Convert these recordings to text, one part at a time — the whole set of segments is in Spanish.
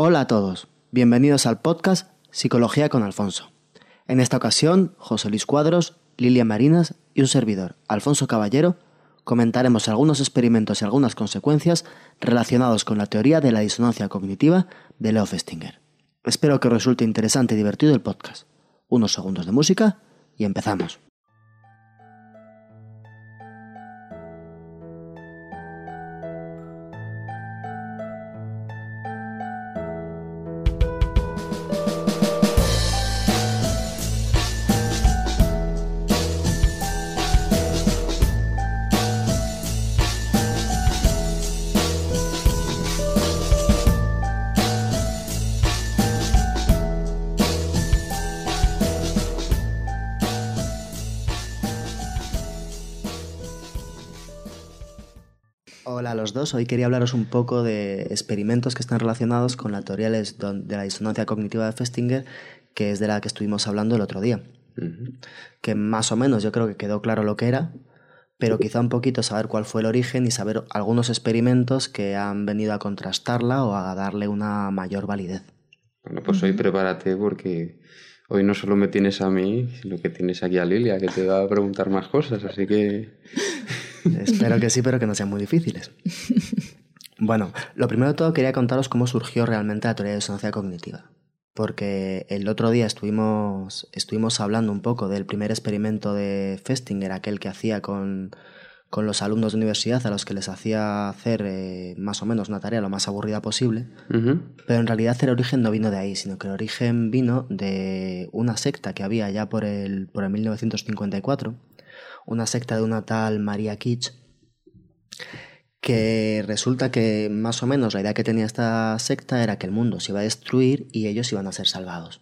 Hola a todos, bienvenidos al podcast Psicología con Alfonso. En esta ocasión, José Luis Cuadros, Lilia Marinas y un servidor, Alfonso Caballero, comentaremos algunos experimentos y algunas consecuencias relacionados con la teoría de la disonancia cognitiva de Leo Festinger. Espero que os resulte interesante y divertido el podcast. Unos segundos de música y empezamos. Dos. Hoy quería hablaros un poco de experimentos que están relacionados con la teoría de la disonancia cognitiva de Festinger, que es de la que estuvimos hablando el otro día. Que más o menos yo creo que quedó claro lo que era, pero quizá un poquito saber cuál fue el origen y saber algunos experimentos que han venido a contrastarla o a darle una mayor validez. Bueno, pues hoy prepárate porque hoy no solo me tienes a mí, sino que tienes aquí a Lilia, que te va a preguntar más cosas, así que Espero que sí, pero que no sean muy difíciles. Bueno, lo primero de todo quería contaros cómo surgió realmente la teoría de disonancia cognitiva. Porque el otro día estuvimos, estuvimos hablando un poco del primer experimento de Festinger, aquel que hacía con, con los alumnos de universidad a los que les hacía hacer eh, más o menos una tarea lo más aburrida posible. Pero en realidad el origen no vino de ahí, sino que el origen vino de una secta que había ya por el, por el 1954 una secta de una tal María Kitsch, que resulta que más o menos la idea que tenía esta secta era que el mundo se iba a destruir y ellos iban a ser salvados.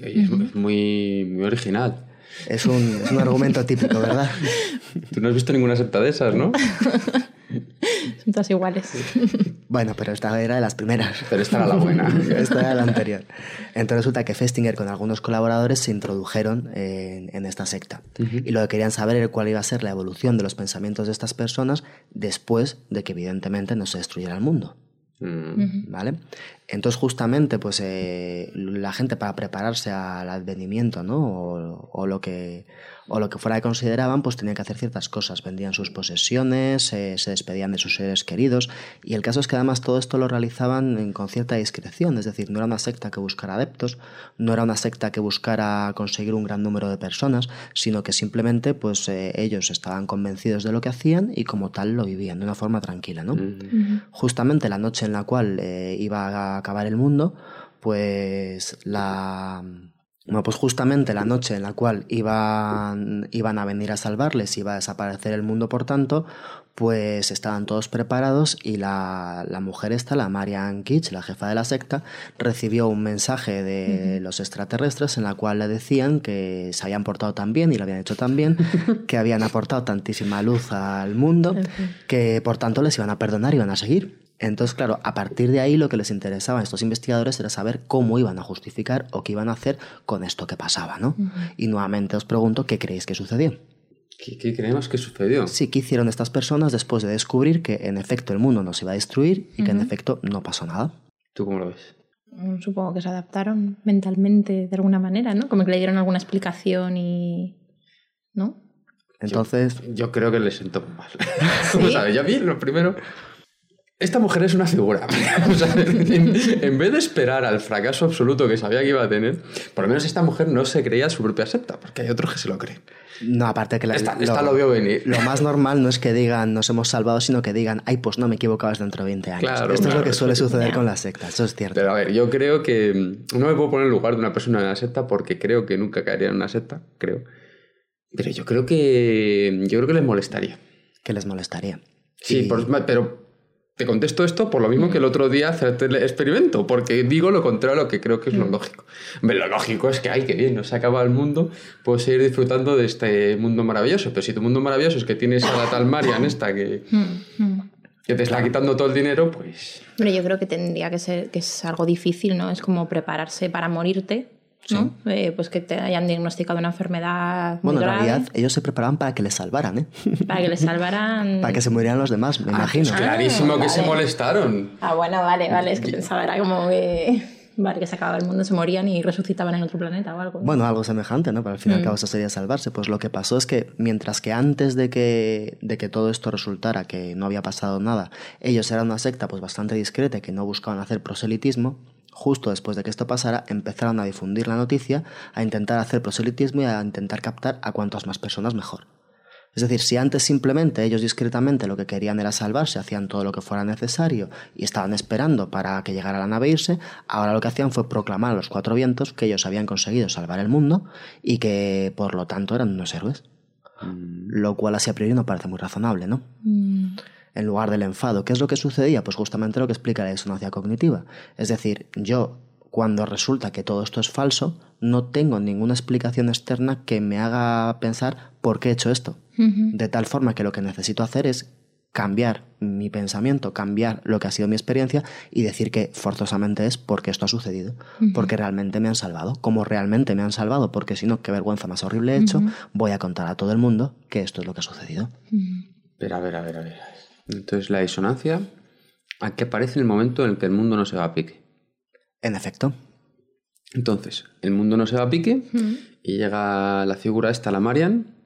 Es muy, muy original. Es un, es un argumento típico, ¿verdad? Tú no has visto ninguna secta de esas, ¿no? Son todas iguales. Bueno, pero esta era de las primeras. Pero esta era la buena. esta era la anterior. Entonces resulta que Festinger con algunos colaboradores se introdujeron en, esta secta. Y lo que querían saber era cuál iba a ser la evolución de los pensamientos de estas personas después de que evidentemente no se destruyera el mundo. Mm. ¿Vale? Entonces, justamente, pues eh, la gente para prepararse al advenimiento, ¿no? O, lo que, o lo que fuera que consideraban, pues tenían que hacer ciertas cosas. Vendían sus posesiones, eh, se despedían de sus seres queridos. Y el caso es que además todo esto lo realizaban con cierta discreción. Es decir, no era una secta que buscara adeptos, no era una secta que buscara conseguir un gran número de personas, sino que simplemente, pues eh, ellos estaban convencidos de lo que hacían y como tal lo vivían de una forma tranquila, ¿no? Justamente la noche en la cual iba a acabar el mundo, pues la... Bueno, pues justamente la noche en la cual iban, iban a venir a salvarles, iba a desaparecer el mundo, por tanto, pues estaban todos preparados y la, la mujer esta, la Marianne Kitsch, la jefa de la secta, recibió un mensaje de los extraterrestres en la cual le decían que se habían portado tan bien y lo habían hecho tan bien, que habían aportado tantísima luz al mundo, que por tanto les iban a perdonar y iban a seguir. Entonces, claro, a partir de ahí lo que les interesaba a estos investigadores era saber cómo iban a justificar o qué iban a hacer con esto que pasaba, ¿no? Y nuevamente os pregunto, ¿qué creéis que sucedió? ¿Qué, creemos que sucedió? Sí, ¿qué hicieron estas personas después de descubrir que en efecto el mundo no se iba a destruir y que en efecto no pasó nada? ¿Tú cómo lo ves? Mm, supongo que se adaptaron mentalmente de alguna manera, ¿no? Como que le dieron alguna explicación y... ¿No? Entonces... Yo, creo que les sentó mal. ¿Sí? sabes? Ya vi lo primero esta mujer es una figura. en, vez de esperar al fracaso absoluto que sabía que iba a tener, por lo menos esta mujer no se creía su propia secta, porque hay otros que se lo creen. No, aparte que la, esta, lo, vio venir. Lo más normal no es que digan nos hemos salvado, sino que digan, ay, pues no me equivocabas dentro de 20 años. Esto es lo que suele suceder con las sectas, eso es cierto. Pero a ver, yo creo que no me puedo poner en lugar de una persona en una secta porque creo que nunca caería en una secta, creo. Pero yo creo que yo creo que les molestaría. Que les molestaría. Sí, pero te contesto esto por lo mismo que el otro día hacerte el experimento, porque digo lo contrario a lo que creo que es lo mm. lógico. Lo lógico es que, ay, qué bien, no se acaba el mundo, puedo seguir disfrutando de este mundo maravilloso. Pero si tu mundo maravilloso es que tienes a la tal Marian esta que, mm, mm. que te está quitando todo el dinero, pues... Pero yo creo que tendría que ser que es algo difícil, ¿no? Es como prepararse para morirte ¿no? Eh, pues que te hayan diagnosticado una enfermedad. Muy Bueno, en grave, realidad ellos se preparaban para que les salvaran, ¿eh? Para que les salvaran. para que se murieran los demás, me Ah, imagino. pues clarísimo que vale. se molestaron. Ah, bueno, vale, vale. Es que pensaba, era como que. Vale, que se acababa el mundo, se morían y resucitaban en otro planeta o algo. Bueno, algo semejante, ¿no? Pero al fin y al cabo eso sería salvarse. Pues lo que pasó es que mientras que antes de que, de que todo esto resultara, que no había pasado nada, ellos eran una secta pues bastante discreta y que no buscaban hacer proselitismo, justo después de que esto pasara, empezaron a difundir la noticia, a intentar hacer proselitismo y a intentar captar a cuantas más personas mejor. Es decir, si antes simplemente ellos discretamente lo que querían era salvarse, hacían todo lo que fuera necesario y estaban esperando para que llegara la nave a irse, ahora lo que hacían fue proclamar a los cuatro vientos que ellos habían conseguido salvar el mundo y que por lo tanto eran unos héroes. Lo cual así a priori no parece muy razonable, ¿no? Mm, en lugar del enfado. ¿Qué es lo que sucedía? Pues justamente lo que explica la disonancia cognitiva. Es decir, yo, cuando resulta que todo esto es falso, no tengo ninguna explicación externa que me haga pensar por qué he hecho esto. De tal forma que lo que necesito hacer es cambiar mi pensamiento, cambiar lo que ha sido mi experiencia y decir que forzosamente es porque esto ha sucedido, porque realmente me han salvado, como realmente me han salvado, porque si no, qué vergüenza más horrible he hecho, voy a contar a todo el mundo que esto es lo que ha sucedido. Pero a ver, a ver, a ver. Entonces la disonancia, ¿a qué aparece en el momento en el que el mundo no se va a pique? En efecto, Entonces, el mundo no se va a pique y llega la figura esta, la Marian,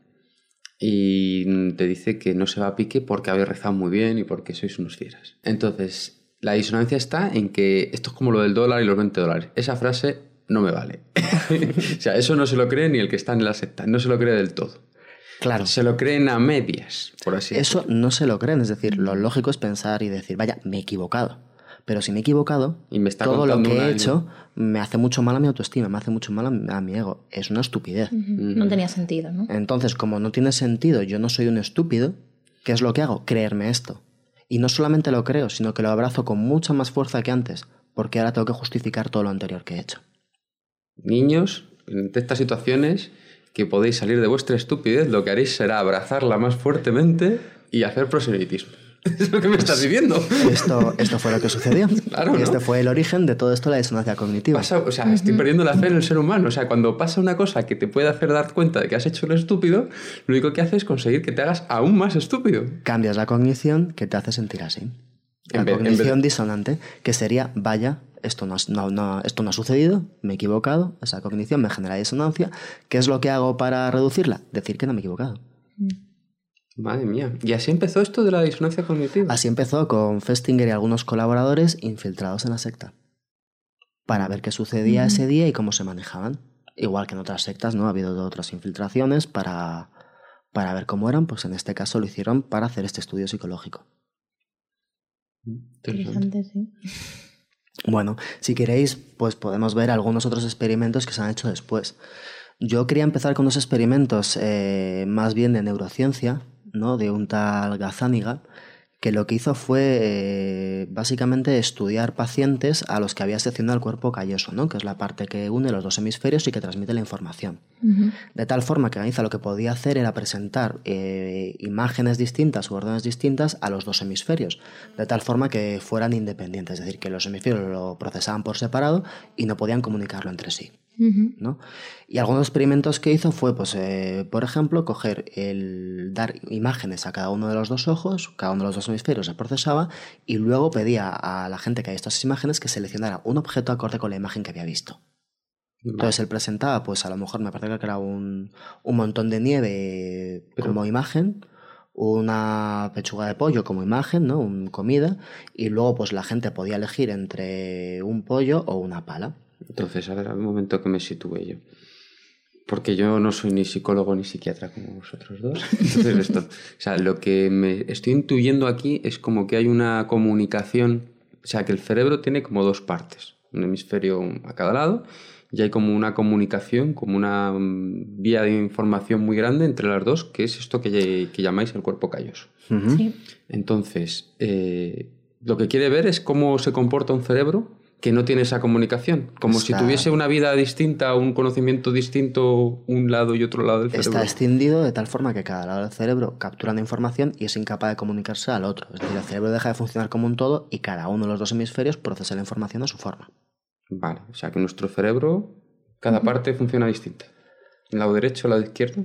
y te dice que no se va a pique porque habéis rezado muy bien y porque sois unos fieras. Entonces, la disonancia está en que esto es como lo del dólar y los 20 dólares. Esa frase no me vale. o sea, eso no se lo cree ni el que está en la secta, no se lo cree del todo. Claro. Se lo creen a medias, por así decirlo. Eso no se lo creen, es decir, lo lógico es pensar y decir, vaya, me he equivocado. Pero si me he equivocado, Y me está todo lo que he hecho me hace mucho mal a mi autoestima, me hace mucho mal a mi, ego. Es una estupidez. No tenía sentido, ¿no? Entonces, como no tiene sentido, yo no soy un estúpido, ¿qué es lo que hago? Creerme esto. Y no solamente lo creo, sino que lo abrazo con mucha más fuerza que antes, porque ahora tengo que justificar todo lo anterior que he hecho. Niños, en estas situaciones que podéis salir de vuestra estupidez, lo que haréis será abrazarla más fuertemente y hacer proselitismo. Es lo que me estás diciendo. Esto, esto fue lo que sucedió. Claro, y ¿no? este fue el origen de todo esto, la disonancia cognitiva. Pasa- o sea, estoy perdiendo la fe en el ser humano. O sea, cuando pasa una cosa que te puede hacer dar cuenta de que has hecho lo estúpido, lo único que hace es conseguir que te hagas aún más estúpido. Cambias la cognición que te hace sentir así. La En vez- en cognición vez- disonante, que sería, vaya, esto no, has- no- no- esto no ha sucedido, me he equivocado, esa cognición me genera disonancia. ¿Qué es lo que hago para reducirla? Decir que no me he equivocado. Madre mía. Y así empezó esto de la disonancia cognitiva. Así empezó con Festinger y algunos colaboradores infiltrados en la secta. Para ver qué sucedía ese día y cómo se manejaban. Igual que en otras sectas, ¿no? Ha habido otras infiltraciones para, para ver cómo eran, pues en este caso lo hicieron para hacer este estudio psicológico. Interesante. Interesante, sí. Bueno, si queréis, pues podemos ver algunos otros experimentos que se han hecho después. Yo quería empezar con unos experimentos eh, más bien de neurociencia, ¿no? De un tal Gazzaniga, que lo que hizo fue eh, básicamente estudiar pacientes a los que había seccionado el cuerpo calloso, ¿no? Que es la parte que une los dos hemisferios y que transmite la información. De tal forma que Ganiza lo que podía hacer era presentar eh, imágenes distintas u órdenes distintas a los dos hemisferios, de tal forma que fueran independientes, es decir, que los hemisferios lo procesaban por separado y no podían comunicarlo entre sí. Y algunos experimentos que hizo fue, pues, eh, por ejemplo, coger el dar imágenes a cada uno de los dos ojos, cada uno de los dos hemisferios se procesaba y luego pedía a la gente que había visto esas imágenes que seleccionara un objeto acorde con la imagen que había visto. Entonces él presentaba, pues a lo mejor me parece que era un, un montón de nieve Pero- como imagen, una pechuga de pollo como imagen, ¿no? Un comida, y luego pues la gente podía elegir entre un pollo o una pala. Entonces, a ver, un momento que me sitúe yo. Porque yo no soy ni psicólogo ni psiquiatra como vosotros dos. Entonces, esto. O sea, lo que me estoy intuyendo aquí es como que hay una comunicación. O sea, que el cerebro tiene como dos partes. Un hemisferio a cada lado. Y hay como una comunicación, como una mm, vía de información muy grande entre las dos, que es esto que, que llamáis el cuerpo calloso. Sí. Entonces, eh, lo que quiere ver es cómo se comporta un cerebro que no tiene esa comunicación. Como si tuviese una vida distinta, un conocimiento distinto, un lado y otro lado del cerebro. Está extendido de tal forma que cada lado del cerebro captura la información y es incapaz de comunicarse al otro. Es decir, el cerebro deja de funcionar como un todo y cada uno de los dos hemisferios procesa la información a su forma. Vale, o sea que nuestro cerebro Cada parte funciona distinta. El lado derecho, el lado izquierdo.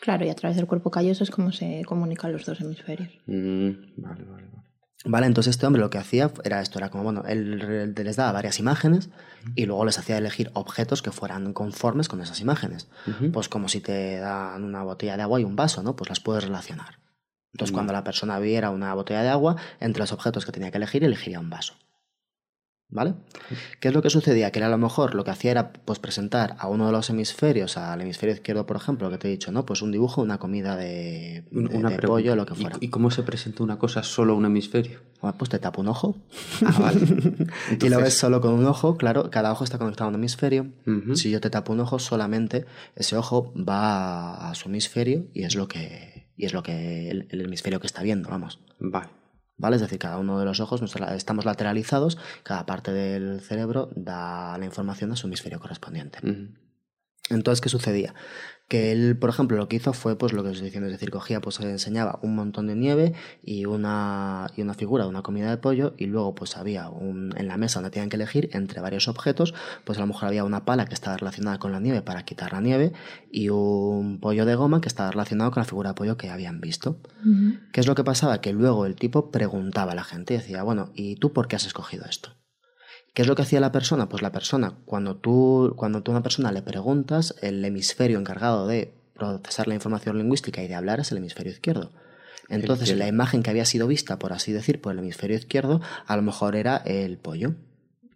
Claro, y a través del cuerpo calloso es como se comunican los dos hemisferios. Mm, vale, vale, vale. Vale, entonces este hombre lo que hacía era esto, era como, bueno, él, les daba varias imágenes y luego les hacía elegir objetos que fueran conformes con esas imágenes. Pues como si te dan una botella de agua y un vaso, ¿no? Pues las puedes relacionar. Entonces cuando la persona viera una botella de agua, entre los objetos que tenía que elegir, elegiría un vaso. ¿Vale? ¿Qué es lo que sucedía? Que él a lo mejor lo que hacía era pues presentar a uno de los hemisferios, al hemisferio izquierdo, por ejemplo, que te he dicho, ¿no? Pues un dibujo, una comida de, Un- de- Una de pollo, lo que ¿Y- fuera. ¿Y, cómo se presenta una cosa solo a un hemisferio? Bueno, Pues te tapo un ojo Ah, vale. y lo ves solo con un ojo, claro, cada ojo está conectado a un hemisferio. Si yo te tapo un ojo, solamente ese ojo va a su hemisferio y es lo que, y es lo que el, el hemisferio que está viendo, vamos. Vale. ¿Vale? Es decir, cada uno de los ojos estamos lateralizados, cada parte del cerebro da la información a su hemisferio correspondiente. Entonces, ¿qué sucedía? Que él, por ejemplo, lo que hizo fue pues lo que os estoy diciendo, es decir, cogía, pues enseñaba un montón de nieve y una, y una figura de una comida de pollo y luego pues había un, en la mesa donde tenían que elegir entre varios objetos, pues a lo mejor había una pala que estaba relacionada con la nieve para quitar la nieve y un pollo de goma que estaba relacionado con la figura de pollo que habían visto. Ujú. ¿Qué es lo que pasaba? Que luego el tipo preguntaba a la gente y decía, bueno, ¿y tú por qué has escogido esto? ¿Qué es lo que hacía la persona? Pues la persona, cuando tú, cuando tú a una persona le preguntas, el hemisferio encargado de procesar la información lingüística y de hablar es el hemisferio izquierdo. Entonces, la imagen que había sido vista, por así decir, por el hemisferio izquierdo, a lo mejor era el pollo.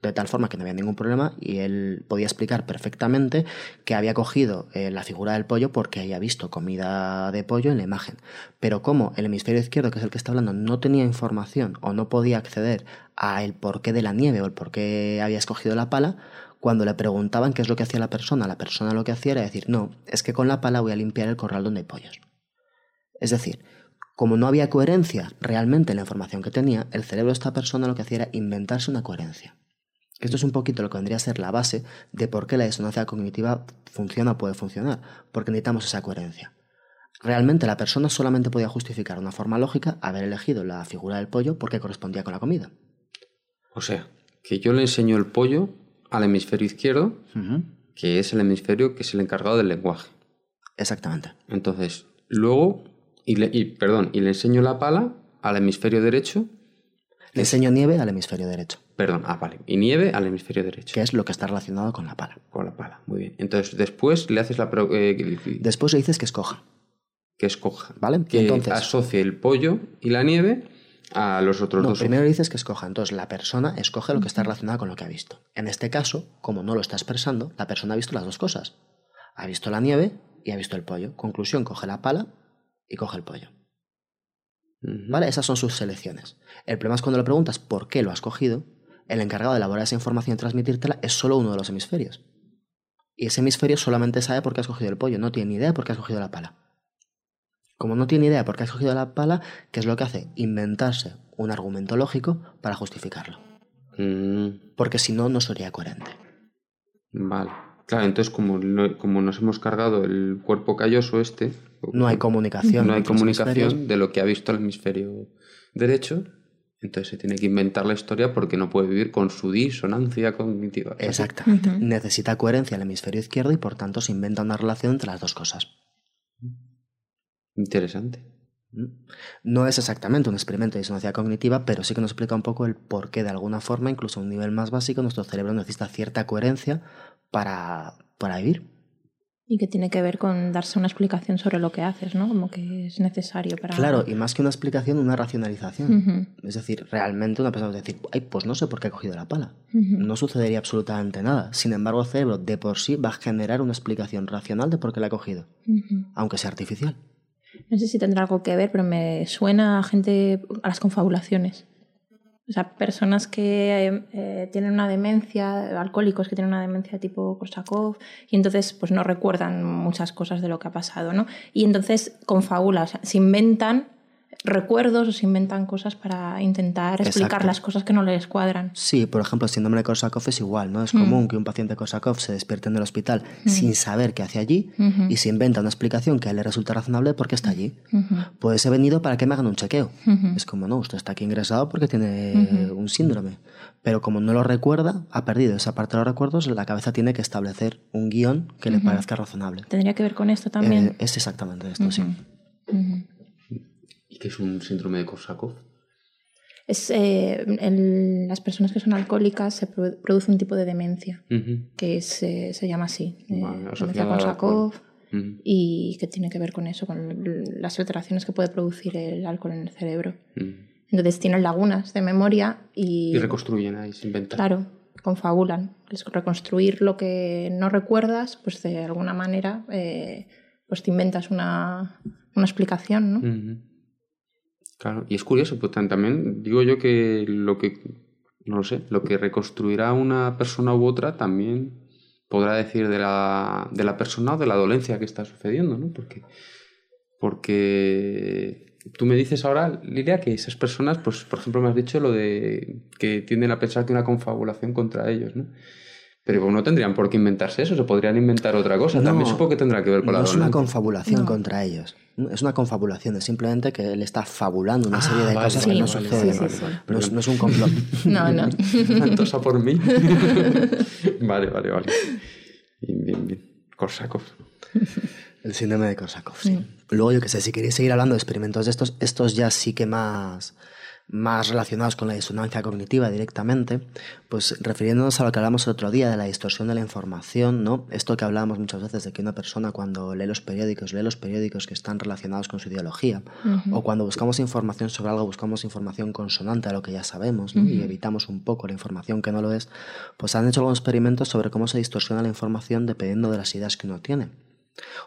De tal forma que no había ningún problema y él podía explicar perfectamente que había cogido eh, la figura del pollo porque había visto comida de pollo en la imagen. Pero como el hemisferio izquierdo, que es el que está hablando, no tenía información o no podía acceder a el porqué de la nieve o el por qué había escogido la pala, cuando le preguntaban qué es lo que hacía la persona, la persona lo que hacía era decir, no, es que con la pala voy a limpiar el corral donde hay pollos. Es decir, como no había coherencia realmente en la información que tenía, el cerebro de esta persona lo que hacía era inventarse una coherencia. Esto es un poquito lo que vendría a ser la base de por qué la disonancia cognitiva funciona o puede funcionar, porque necesitamos esa coherencia. Realmente la persona solamente podía justificar de una forma lógica haber elegido la figura del pollo porque correspondía con la comida. O sea, que yo le enseño el pollo al hemisferio izquierdo, que es el hemisferio que es el encargado del lenguaje. Exactamente. Entonces, luego, y, le- y, perdón, y le enseño la pala al hemisferio derecho, Le enseño nieve al hemisferio derecho, perdón, ah, vale, y nieve al hemisferio derecho. que es lo que está relacionado con la pala. Con la pala, muy bien. Entonces, después le haces la eh, Después le dices que escoja, que escoja, ¿vale? que Entonces, asocie el pollo y la nieve a los otros no, dos. primero dices que escoja. Entonces la persona escoge lo que está relacionado con lo que ha visto. En este caso, como no lo está expresando, la persona ha visto las dos cosas. Ha visto la nieve y ha visto el pollo. Conclusión, coge la pala y coge el pollo. ¿Vale? Esas son sus selecciones. El problema es cuando le preguntas por qué lo has cogido, el encargado de elaborar esa información y transmitírtela es solo uno de los hemisferios. Y ese hemisferio solamente sabe por qué has cogido el pollo, no tiene ni idea por qué has cogido la pala. Como no tiene idea por qué has cogido la pala, ¿qué es lo que hace? Inventarse un argumento lógico para justificarlo. Mm, Porque si no, no sería coherente. vale. Claro, entonces como, como nos hemos cargado el cuerpo calloso este, No hay comunicación. no hay comunicación de lo que ha visto el hemisferio derecho, entonces se tiene que inventar la historia porque no puede vivir con su disonancia cognitiva. Exactamente. Necesita coherencia el hemisferio izquierdo y por tanto se inventa una relación entre las dos cosas. Interesante. No es exactamente un experimento de disonancia cognitiva, pero sí que nos explica un poco el por qué, de alguna forma, incluso a un nivel más básico, nuestro cerebro necesita cierta coherencia para, para vivir. Y que tiene que ver con darse una explicación sobre lo que haces, ¿no? Como que es necesario para... Claro, y más que una explicación, una racionalización. Es decir, realmente una persona puede decir, ay, pues no sé por qué he cogido la pala. No sucedería absolutamente nada. Sin embargo, el cerebro de por sí va a generar una explicación racional de por qué la ha cogido, aunque sea artificial. No sé si tendrá algo que ver, pero me suena a gente, a las confabulaciones. O sea, personas que eh, tienen una demencia, alcohólicos que tienen una demencia tipo Korsakov, y entonces pues no recuerdan muchas cosas de lo que ha pasado, ¿no? Y entonces confabulan, o sea, se inventan recuerdos o se inventan cosas para intentar explicar Exacto. las cosas que no les cuadran. Sí, por ejemplo, el síndrome de Korsakoff es igual, ¿no? Es común que un paciente de Korsakoff se despierte en el hospital sin saber qué hace allí y se inventa una explicación que a él le resulta razonable porque está allí. Pues he venido para que me hagan un chequeo. Es como, no, usted está aquí ingresado porque tiene un síndrome. Pero como no lo recuerda, ha perdido esa parte de los recuerdos, la cabeza tiene que establecer un guion que le parezca razonable. Tendría que ver con esto también. Eh, es exactamente esto, sí. ¿Y qué es un síndrome de Korsakoff? Es, eh, en las personas que son alcohólicas se produ- produce un tipo de demencia que se, se llama así, eh, Vale, demencia Korsakoff, y que tiene que ver con eso, con las alteraciones que puede producir el alcohol en el cerebro. Entonces tienen lagunas de memoria y, Y reconstruyen ahí, se inventan. claro, confabulan. Es reconstruir lo que no recuerdas, pues de alguna manera, eh, pues te inventas una, una explicación, ¿no? Claro, y es curioso, pues tam- también digo yo que lo que, no lo sé, lo que reconstruirá una persona u otra también podrá decir de la, de la persona o de la dolencia que está sucediendo, ¿no? Porque, porque tú me dices ahora, Lilia, que esas personas, pues por ejemplo me has dicho lo de que tienden a pensar que una confabulación contra ellos, ¿no? Pero pues, no tendrían por qué inventarse eso, se podrían inventar otra cosa. No, También supongo que tendrá que ver con la no es una confabulación No. contra ellos. Es una confabulación, es simplemente que él está fabulando una Ah, serie de vale, cosas que no vale, suceden. vale, sí, sí, sí. No, es, no es un complot. No, no. Tosa por mí. vale, vale, vale. Bien, bien, bien. Korsakov. El síndrome de Korsakoff, sí. Luego, yo que sé, si queréis seguir hablando de experimentos de estos, estos ya sí que más, más relacionados con la disonancia cognitiva directamente, pues refiriéndonos a lo que hablamos el otro día de la distorsión de la información, ¿no? Esto que hablábamos muchas veces de que una persona cuando lee los periódicos, lee los periódicos que están relacionados con su ideología, o cuando buscamos información sobre algo, buscamos información consonante a lo que ya sabemos, ¿no? Y evitamos un poco la información que no lo es, pues han hecho algunos experimentos sobre cómo se distorsiona la información dependiendo de las ideas que uno tiene.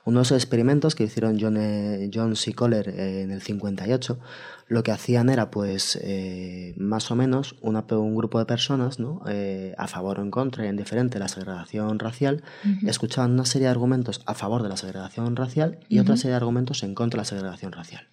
Uno de esos experimentos que hicieron John, eh, John C. Kohler eh, en el 58, lo que hacían era, pues, eh, más o menos una, un grupo de personas, ¿no? Eh, a favor o en contra y en diferente de la segregación racial, escuchaban una serie de argumentos a favor de la segregación racial y otra serie de argumentos en contra de la segregación racial.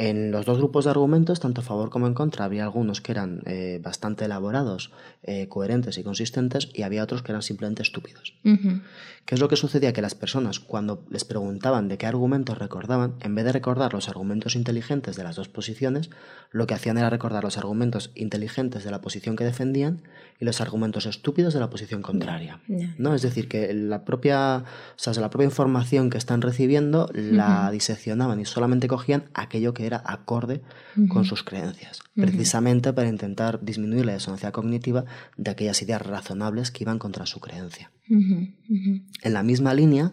En los dos grupos de argumentos, tanto a favor como en contra, había algunos que eran eh, bastante elaborados, eh, coherentes y consistentes, y había otros que eran simplemente estúpidos. Ujú. ¿Qué es lo que sucedía? Que las personas, cuando les preguntaban de qué argumentos recordaban, en vez de recordar los argumentos inteligentes de las dos posiciones, lo que hacían era recordar los argumentos inteligentes de la posición que defendían y los argumentos estúpidos de la posición contraria. ya. ¿no? Es decir, que la propia, o sea, la propia información que están recibiendo la diseccionaban y solamente cogían aquello que acorde con sus creencias, precisamente para intentar disminuir la disonancia cognitiva de aquellas ideas razonables que iban contra su creencia. En la misma línea,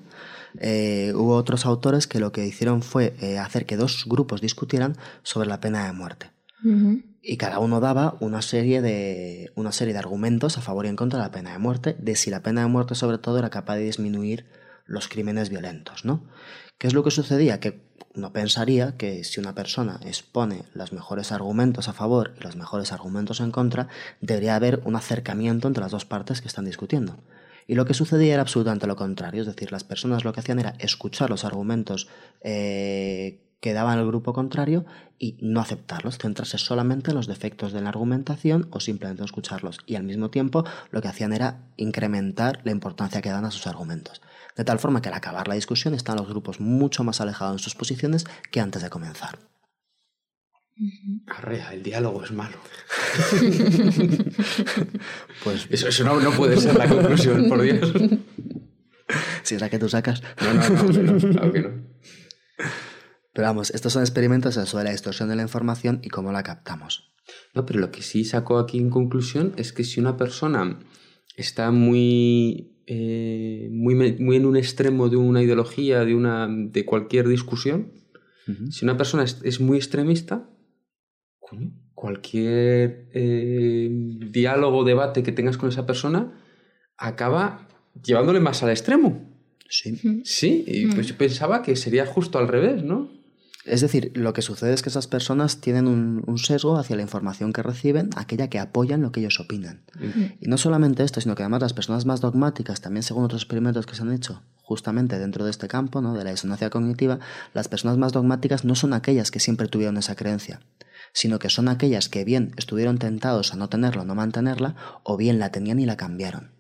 eh, hubo otros autores que lo que hicieron fue eh, hacer que dos grupos discutieran sobre la pena de muerte. Y cada uno daba una serie, de, una serie de argumentos a favor y en contra de la pena de muerte, de si la pena de muerte sobre todo era capaz de disminuir los crímenes violentos, ¿no? ¿Qué es lo que sucedía? Que uno pensaría que si una persona expone los mejores argumentos a favor y los mejores argumentos en contra, debería haber un acercamiento entre las dos partes que están discutiendo. Y lo que sucedía era absolutamente lo contrario, es decir, las personas lo que hacían era escuchar los argumentos eh, que daban el grupo contrario y no aceptarlos, centrarse solamente en los defectos de la argumentación o simplemente no escucharlos. Y al mismo tiempo lo que hacían era incrementar la importancia que dan a sus argumentos. De tal forma que al acabar la discusión están los grupos mucho más alejados en sus posiciones que antes de comenzar. Arrea, el diálogo es malo. Pues Eso, eso no, no puede ser la conclusión, por Dios. si es la que tú sacas. No, no, no, claro que no. Pero vamos, estos son experimentos sobre la distorsión de la información y cómo la captamos. No, pero lo que sí sacó aquí en conclusión es que si una persona está muy, eh, muy, muy en un extremo de una ideología, de, una, de cualquier discusión, si una persona es, es muy extremista, coño, cualquier eh, diálogo o debate que tengas con esa persona acaba llevándole más al extremo. Sí. Sí, y pues yo pensaba que sería justo al revés, ¿no? Es decir, lo que sucede es que esas personas tienen un, sesgo hacia la información que reciben, aquella que apoyan lo que ellos opinan. Y no solamente esto, sino que además las personas más dogmáticas, también según otros experimentos que se han hecho justamente dentro de este campo, ¿no? de la disonancia cognitiva, las personas más dogmáticas no son aquellas que siempre tuvieron esa creencia, sino que son aquellas que bien estuvieron tentados a no tenerla o no mantenerla, o bien la tenían y la cambiaron.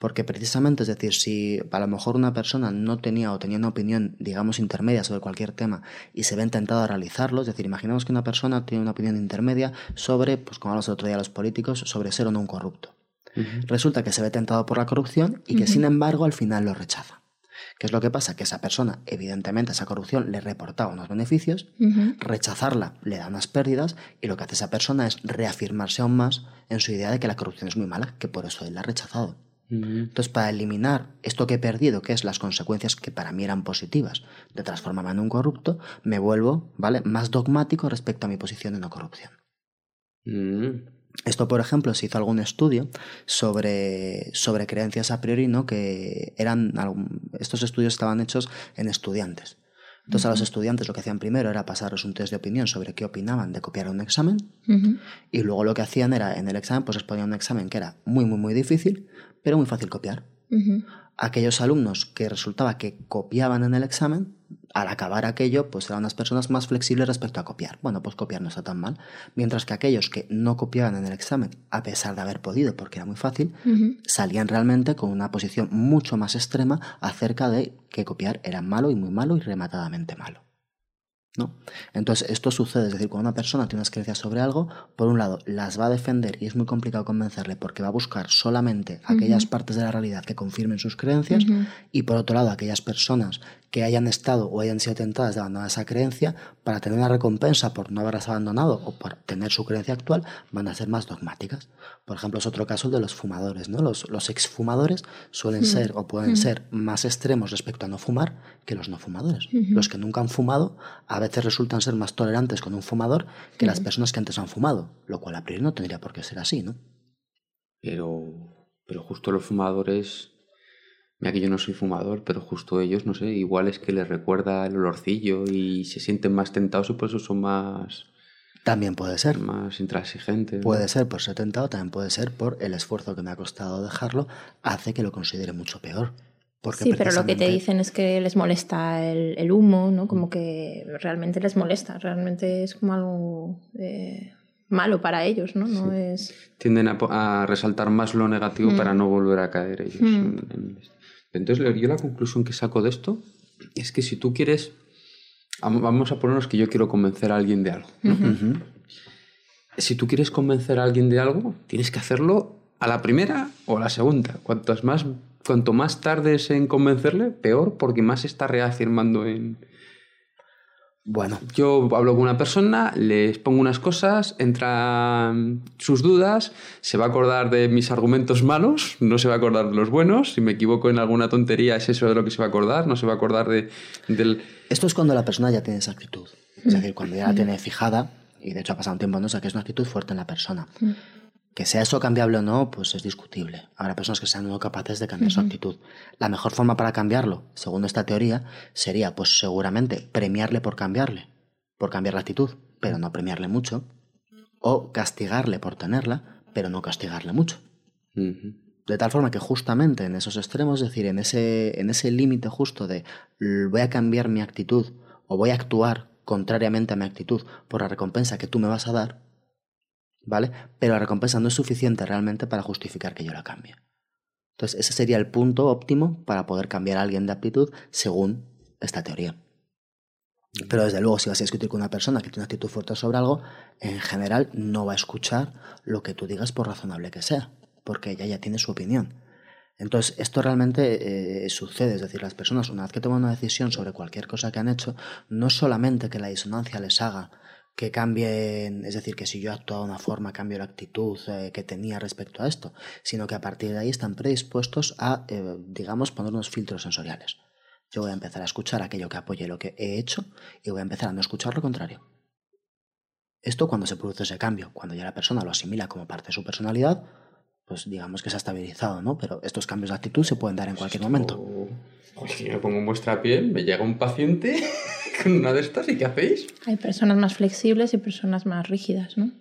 Porque precisamente, es decir, si a lo mejor una persona no tenía o tenía una opinión, digamos, intermedia sobre cualquier tema y se ve intentado a realizarlo, es decir, imaginemos que una persona tiene una opinión intermedia sobre, pues como hablamos el otro día los políticos, sobre ser o no un corrupto. Resulta que se ve tentado por la corrupción y que sin embargo al final lo rechaza. ¿Qué es lo que pasa? Que esa persona, evidentemente, esa corrupción le reportaba unos beneficios, rechazarla le da unas pérdidas y lo que hace esa persona es reafirmarse aún más en su idea de que la corrupción es muy mala, que por eso él la ha rechazado. Entonces, para eliminar esto que he perdido, que es las consecuencias que para mí eran positivas de transformarme en un corrupto, me vuelvo, ¿vale? Más dogmático respecto a mi posición de no corrupción. Esto, por ejemplo, se hizo algún estudio sobre, sobre creencias a priori, ¿no? Que eran, estos estudios estaban hechos en estudiantes. Entonces a los estudiantes lo que hacían primero era pasarles un test de opinión sobre qué opinaban de copiar un examen y luego lo que hacían era en el examen pues les ponían un examen que era muy muy muy difícil pero muy fácil copiar. Aquellos alumnos que resultaba que copiaban en el examen, al acabar aquello, pues eran unas personas más flexibles respecto a copiar. Bueno, pues copiar no está tan mal. Mientras que aquellos que no copiaban en el examen, a pesar de haber podido, porque era muy fácil, salían realmente con una posición mucho más extrema acerca de que copiar era malo y muy malo y rematadamente malo. ¿No? Entonces, esto sucede, es decir, cuando una persona tiene unas creencias sobre algo, por un lado, las va a defender y es muy complicado convencerle porque va a buscar solamente aquellas partes de la realidad que confirmen sus creencias, y por otro lado, aquellas personas que hayan estado o hayan sido tentadas de abandonar esa creencia para tener una recompensa por no haberlas abandonado o por tener su creencia actual, van a ser más dogmáticas. Por ejemplo, es otro caso el de los fumadores. ¿no? Los, los exfumadores suelen mm. ser o pueden mm. ser más extremos respecto a no fumar que los no fumadores. Los que nunca han fumado a veces resultan ser más tolerantes con un fumador que las personas que antes han fumado, lo cual a priori no tendría por qué ser así, ¿no? Pero, pero justo los fumadores Mira que yo no soy fumador, pero justo ellos, no sé, igual es que les recuerda el olorcillo y se sienten más tentados y por eso son más... También puede ser. Más intransigentes. Puede ser por ser tentado, también puede ser por el esfuerzo que me ha costado dejarlo, hace que lo considere mucho peor. Porque sí, pero lo que te dicen es que les molesta el, humo, ¿no? Como que realmente les molesta, realmente es como algo eh, malo para ellos, ¿no? no es... Tienden a, resaltar más lo negativo para mm. no volver a caer ellos mm. en, entonces, yo la conclusión que saco de esto es que si tú quieres, vamos a ponernos que yo quiero convencer a alguien de algo. Si tú quieres convencer a alguien de algo, tienes que hacerlo a la primera o a la segunda. Cuantas más, cuanto más tardes en convencerle, peor, porque más está reafirmando en, bueno. Yo hablo con una persona, les pongo unas cosas, entran sus dudas, se va a acordar de mis argumentos malos, no se va a acordar de los buenos. Si me equivoco en alguna tontería, es eso de lo que se va a acordar, no se va a acordar de, del. Esto es cuando la persona ya tiene esa actitud. Es decir, cuando ya la tiene fijada, y de hecho ha pasado un tiempo, no o sea, que es una actitud fuerte en la persona. Que sea eso cambiable o no, pues es discutible. Habrá personas que sean no capaces de cambiar su actitud. La mejor forma para cambiarlo, según esta teoría, sería, pues seguramente, premiarle por cambiarle, por cambiar la actitud, pero no premiarle mucho, o castigarle por tenerla, pero no castigarle mucho. De tal forma que justamente en esos extremos, es decir, en ese, en ese límite justo de voy a cambiar mi actitud o voy a actuar contrariamente a mi actitud por la recompensa que tú me vas a dar, ¿vale? Pero la recompensa no es suficiente realmente para justificar que yo la cambie. Entonces, ese sería el punto óptimo para poder cambiar a alguien de actitud según esta teoría. Pero desde luego, si vas a discutir con una persona que tiene una actitud fuerte sobre algo, en general no va a escuchar lo que tú digas por razonable que sea, porque ella ya tiene su opinión. Entonces, esto realmente eh, sucede, es decir, las personas una vez que toman una decisión sobre cualquier cosa que han hecho, no solamente que la disonancia les haga que cambien, es decir, que si yo actúo de una forma, cambio la actitud eh, que tenía respecto a esto, sino que a partir de ahí están predispuestos a, eh, digamos, poner unos filtros sensoriales. Yo voy a empezar a escuchar aquello que apoye lo que he hecho y voy a empezar a no escuchar lo contrario. Esto cuando se produce ese cambio, cuando ya la persona lo asimila como parte de su personalidad, pues digamos que se ha estabilizado, ¿no? Pero estos cambios de actitud se pueden dar en cualquier momento. si me pongo en vuestra piel, me llega un paciente con una de estas y qué hacéis? Hay personas más flexibles y personas más rígidas, ¿no?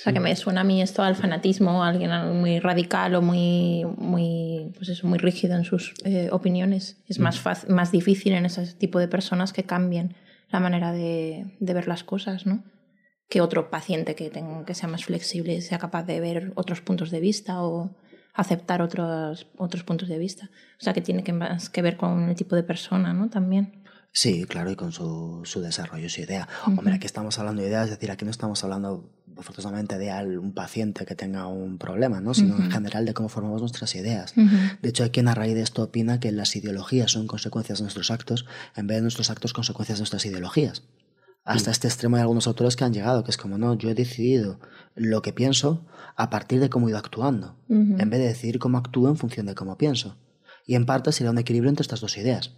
O sea, que me suena a mí esto al fanatismo, a alguien muy radical o muy, muy, pues eso, muy rígido en sus eh, opiniones. Es más, fácil, más difícil en ese tipo de personas que cambien la manera de, de ver las cosas, ¿no? Que otro paciente que, tenga, que sea más flexible y sea capaz de ver otros puntos de vista o aceptar otros, otros puntos de vista. O sea, que tiene que más que ver con el tipo de persona, ¿no? También. Sí, claro, y con su, su desarrollo, su idea. Hombre, aquí estamos hablando de ideas, es decir, aquí no estamos hablando forzosamente de un paciente que tenga un problema, ¿no? sino en general de cómo formamos nuestras ideas. De hecho, hay quien a raíz de esto opina que las ideologías son consecuencias de nuestros actos, en vez de nuestros actos consecuencias de nuestras ideologías. Hasta este extremo hay algunos autores que han llegado, que es como, no, yo he decidido lo que pienso a partir de cómo he ido actuando, en vez de decidir cómo actúo en función de cómo pienso. Y en parte sería un equilibrio entre estas dos ideas.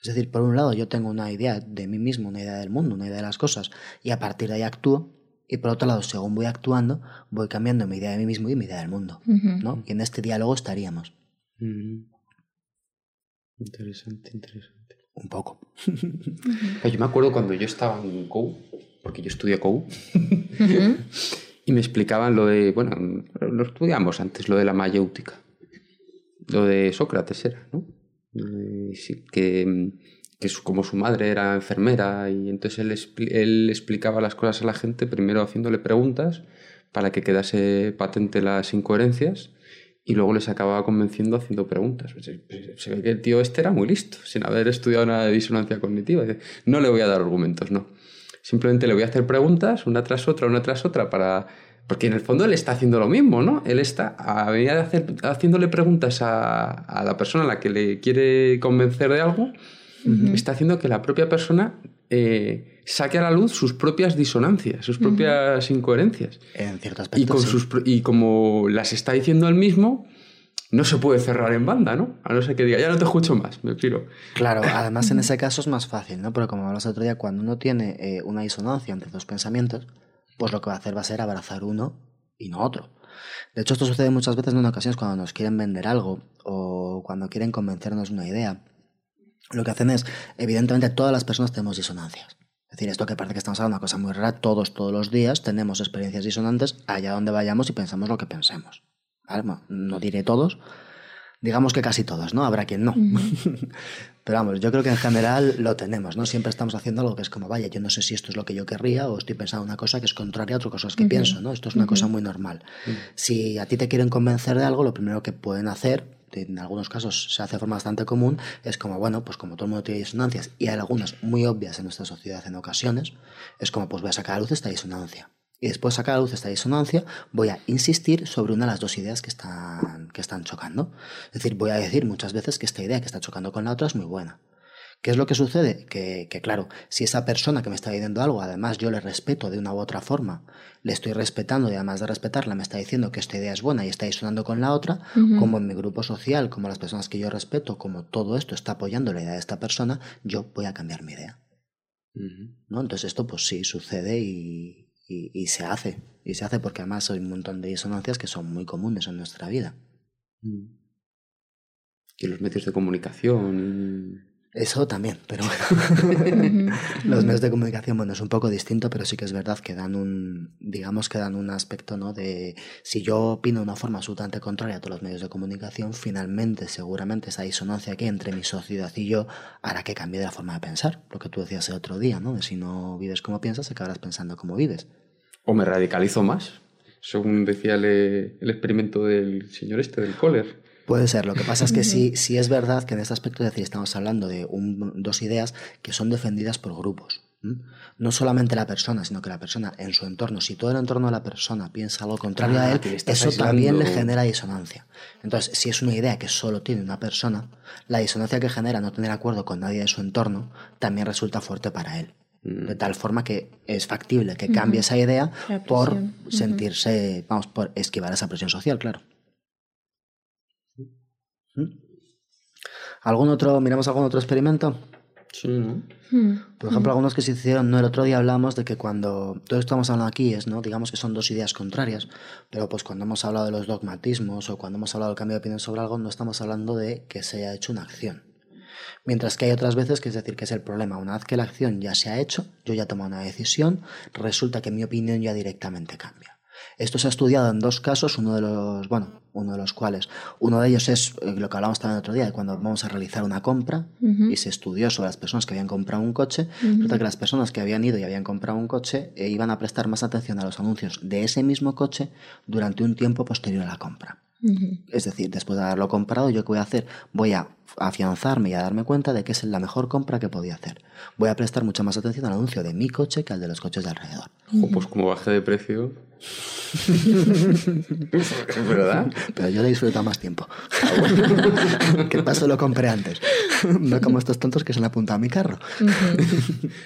Es decir, por un lado yo tengo una idea de mí mismo, una idea del mundo, una idea de las cosas, y a partir de ahí actúo, y por otro lado, según voy actuando, voy cambiando mi idea de mí mismo y mi idea del mundo. ¿no? Y en este diálogo estaríamos. Interesante, interesante. Un poco. Yo me acuerdo cuando yo estaba en COU, porque yo estudié COU, y me explicaban lo de, bueno, lo estudiamos antes, lo de la mayéutica. Lo de Sócrates era, ¿no? Que, que como su madre era enfermera y entonces él, él explicaba las cosas a la gente primero haciéndole preguntas para que quedase patente las incoherencias y luego les acababa convenciendo haciendo preguntas. Pues, pues, se ve que el tío este era muy listo, sin haber estudiado nada de disonancia cognitiva. No le voy a dar argumentos, no. Simplemente le voy a hacer preguntas una tras otra, una tras otra, para porque en el fondo él está haciendo lo mismo, ¿no? Él está a de hacer, haciéndole preguntas a, a, la persona a la que le quiere convencer de algo, está haciendo que la propia persona eh, saque a la luz sus propias disonancias, sus propias incoherencias. En cierto aspecto. Y, con sus, y como las está diciendo él mismo, no se puede cerrar en banda, ¿no? A no ser que diga, ya no te escucho más, me piro. Claro, además en ese caso es más fácil, ¿no? Pero como hablas el otro día, cuando uno tiene eh, una disonancia entre dos pensamientos, pues lo que va a hacer va a ser abrazar uno y no otro. De hecho, esto sucede muchas veces en ocasiones cuando nos quieren vender algo o cuando quieren convencernos de una idea. Lo que hacen es, evidentemente, todas las personas tenemos disonancias. Es decir, esto que parece que estamos hablando de una cosa muy rara, todos, todos los días tenemos experiencias disonantes allá donde vayamos y pensamos lo que pensemos. no diré todos, digamos que casi todos, ¿no? Habrá quien no. Pero vamos, yo creo que en general lo tenemos, ¿no? Siempre estamos haciendo algo que es como, vaya, yo no sé si esto es lo que yo querría o estoy pensando una cosa que es contraria a otras cosas que pienso, ¿no? Esto es una cosa muy normal. Si a ti te quieren convencer de algo, lo primero que pueden hacer, en algunos casos se hace de forma bastante común, es como, bueno, pues como todo el mundo tiene disonancias y hay algunas muy obvias en nuestra sociedad en ocasiones, es como, pues voy a sacar a luz esta disonancia y después de sacar a luz esta disonancia, voy a insistir sobre una de las dos ideas que están, que están chocando. Es decir, voy a decir muchas veces que esta idea que está chocando con la otra es muy buena. ¿Qué es lo que sucede? Que, que, claro, si esa persona que me está diciendo algo, además yo le respeto de una u otra forma, le estoy respetando y además de respetarla me está diciendo que esta idea es buena y está disonando con la otra, como en mi grupo social, como las personas que yo respeto, como todo esto está apoyando la idea de esta persona, yo voy a cambiar mi idea. ¿No? Entonces esto pues sí sucede y, y, se hace. Y se hace porque además hay un montón de disonancias que son muy comunes en nuestra vida. Mm. Y los medios de comunicación. Eso también, pero bueno. los medios de comunicación, bueno, es un poco distinto, pero sí que es verdad que dan un, digamos que dan un aspecto, ¿no? De si yo opino de una forma absolutamente contraria a todos los medios de comunicación, finalmente, seguramente esa disonancia que hay entre mi sociedad y yo hará que cambie de la forma de pensar. Lo que tú decías el otro día, ¿no? De si no vives como piensas, acabarás pensando como vives. O me radicalizo más, según decía el, el experimento del señor este, del Kohler Puede ser. Lo que pasa es que sí, sí es verdad que en este aspecto, es decir, estamos hablando de dos ideas que son defendidas por grupos. No solamente la persona, sino que la persona en su entorno, si todo el entorno de la persona piensa algo contrario a ah, él, eso también le genera disonancia. Entonces, si es una idea que solo tiene una persona, la disonancia que genera no tener acuerdo con nadie de su entorno también resulta fuerte para él. De mm. tal forma que es factible que cambie esa idea por sentirse, vamos, por esquivar esa presión social, claro. ¿Algún otro, miramos algún otro experimento? Sí, ¿no? Hmm. Por ejemplo, algunos que se hicieron, no, el otro día hablamos de que cuando, todo esto estamos hablando aquí es, ¿no? Digamos que son dos ideas contrarias, pero pues cuando hemos hablado de los dogmatismos o cuando hemos hablado del cambio de opinión sobre algo, no estamos hablando de que se haya hecho una acción. Mientras que hay otras veces que es decir, que es el problema. Una vez que la acción ya se ha hecho, yo ya he tomado una decisión, resulta que mi opinión ya directamente cambia. Esto se ha estudiado en dos casos, uno de los, bueno, uno de los cuales, uno de ellos es eh, lo que hablamos también el otro día, de cuando vamos a realizar una compra y se estudió sobre las personas que habían comprado un coche, resulta que las personas que habían ido y habían comprado un coche eh, iban a prestar más atención a los anuncios de ese mismo coche durante un tiempo posterior a la compra. Es decir, después de haberlo comprado, ¿yo qué voy a hacer? Voy a afianzarme y a darme cuenta de que es la mejor compra que podía hacer. Voy a prestar mucha más atención al anuncio de mi coche que al de los coches de alrededor. pues como baje de precio. ¿Verdad? Pero yo le disfruto más tiempo. ¿Qué paso lo compré antes? No como estos tontos que se han apuntado a mi carro.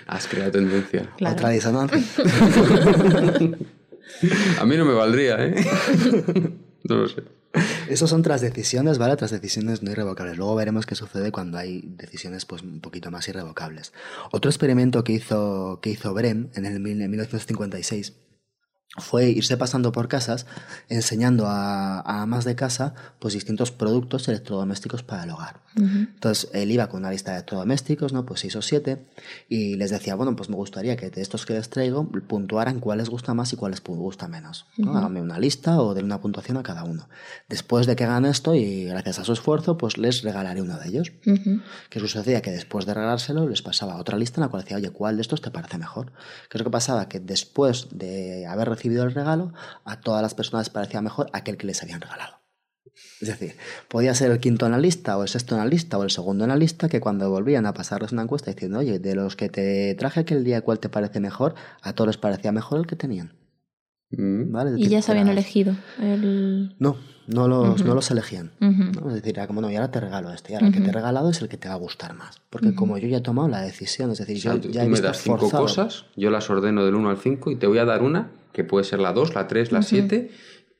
Has creado tendencia. Otra disonancia. a mí no me valdría, ¿eh? No lo sé. Esas son otras decisiones, ¿vale? Otras decisiones no irrevocables. Luego veremos qué sucede cuando hay decisiones pues, un poquito más irrevocables. Otro experimento que hizo, que hizo Brem en el 1956 fue irse pasando por casas enseñando a, a, amas de casa pues distintos productos electrodomésticos para el hogar. Entonces él iba con una lista de electrodomésticos, ¿no? Pues seis o siete, y les decía, bueno, pues me gustaría que de estos que les traigo puntuaran cuáles gusta más y cuáles gusta menos. ¿no? Hágame una lista o de una puntuación a cada uno. Después de que hagan esto y gracias a su esfuerzo, pues les regalaré uno de ellos. Que sucedía que después de regalárselo les pasaba otra lista en la cual decía, oye, ¿cuál de estos te parece mejor? ¿Qué es lo que pasaba? Que después de haber recibido el regalo, a todas las personas les parecía mejor aquel que les habían regalado. Es decir, podía ser el quinto en la lista, o el sexto en la lista, o el segundo en la lista, que cuando volvían a pasarles una encuesta diciendo, oye, de los que te traje aquel día, ¿cuál te parece mejor? A todos les parecía mejor el que tenían. ¿Vale? y ya se habían elegido. El... No, no los, no los elegían. ¿no? Es decir, era como, no, y ahora te regalo este. Y ahora el que te he regalado es el que te va a gustar más. Porque como yo ya he tomado la decisión, es decir, yo ya tú me das cinco cosas, yo las ordeno del 1 al 5 y te voy a dar una, que puede ser la 2, la 3, la 7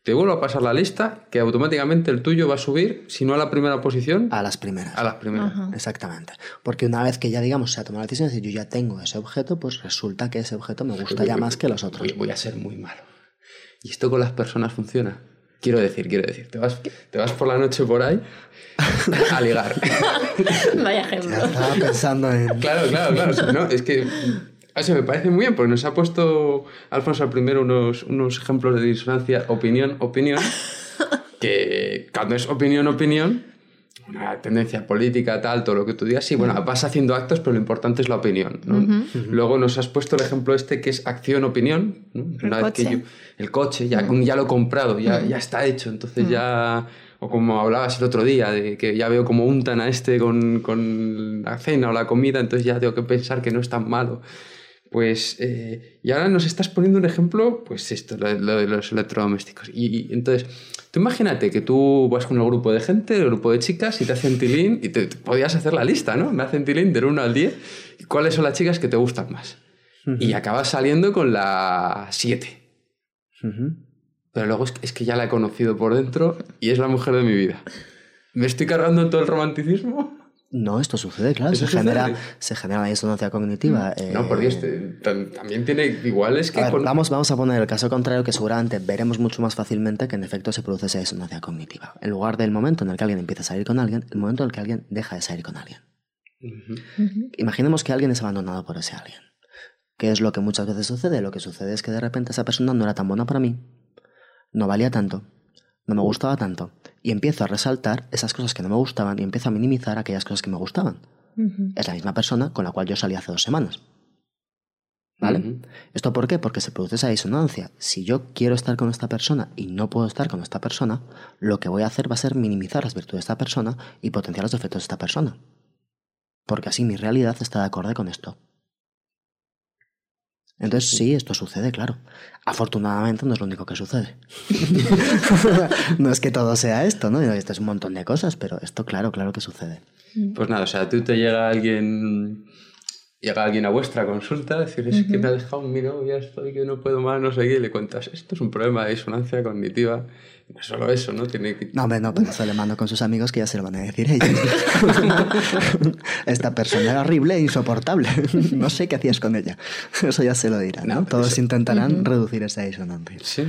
te vuelvo a pasar la lista, que automáticamente el tuyo va a subir, si no a la primera posición. A las primeras. A las primeras. Exactamente. Porque una vez que ya, digamos, se ha tomado la decisión de decir, yo ya tengo ese objeto, pues resulta que ese objeto me gusta ya más que los otros. Voy, a ser muy malo. ¿Y esto con las personas funciona? Quiero decir, quiero decir, te vas, te vas por la noche por ahí a ligar. Vaya ejemplo. Ya estaba pensando en. Claro, claro, claro. No, es que eso me parece muy bien, porque nos ha puesto Alfonso al primero unos, unos ejemplos de disonancia opinión, opinión, que cuando es opinión, opinión, una tendencia política, tal, todo lo que tú digas, sí, bueno, vas haciendo actos, pero lo importante es la opinión. Luego nos has puesto el ejemplo este que es acción-opinión. El, coche. el coche, ya, ya lo he comprado, ya, ya está hecho, entonces ya o como hablabas el otro día, de que ya veo como untan a este con, con, la cena o la comida, entonces ya tengo que pensar que no es tan malo. Pues, eh, y ahora nos estás poniendo un ejemplo, pues esto, lo, de los electrodomésticos. Y, entonces, tú imagínate que tú vas con un grupo de gente, un grupo de chicas, y te hacen tilín, y te, podías hacer la lista, ¿no? Me hacen tilín del 1 al 10, ¿cuáles son las chicas que te gustan más? Y acabas saliendo con la 7. Pero luego es que, es que ya la he conocido por dentro y es la mujer de mi vida. ¿Me estoy cargando todo el romanticismo? No, esto sucede, claro. Se genera, se genera, una disonancia cognitiva. Mm. no, por Dios, eh, también tiene iguales que. vamos, vamos a poner el caso contrario que seguramente veremos mucho más fácilmente que en efecto se produce esa disonancia cognitiva. En lugar del momento en el que alguien empieza a salir con alguien, el momento en el que alguien deja de salir con alguien. Imaginemos que alguien es abandonado por ese alguien. ¿Qué es lo que muchas veces sucede? Lo que sucede es que de repente esa persona no era tan buena para mí, no valía tanto, no me gustaba tanto, y empiezo a resaltar esas cosas que no me gustaban y empiezo a minimizar aquellas cosas que me gustaban. Es la misma persona con la cual yo salí hace dos semanas. ¿Vale? ¿Esto por qué? Porque se produce esa disonancia. Si yo quiero estar con esta persona y no puedo estar con esta persona, lo que voy a hacer va a ser minimizar las virtudes de esta persona y potenciar los defectos de esta persona. Porque así mi realidad está de acuerdo con esto. Entonces sí, esto sucede, claro. Afortunadamente no es lo único que sucede. no es que todo sea esto, ¿no? Esto es un montón de cosas, pero esto claro, claro que sucede. Pues nada, o sea, tú te llega alguien llega alguien a vuestra consulta, decir, es que me ha dejado mi novia, estoy que no puedo más, no sé qué, y le cuentas, esto es un problema de disonancia cognitiva. No solo eso, ¿no? Tiene que... No, hombre, no, pero eso le mando con sus amigos que ya se lo van a decir ellos. Esta persona era horrible e insoportable. no sé qué hacías con ella. Eso ya se lo dirán, ¿no? Todos intentarán reducir esa disonancia. Sí.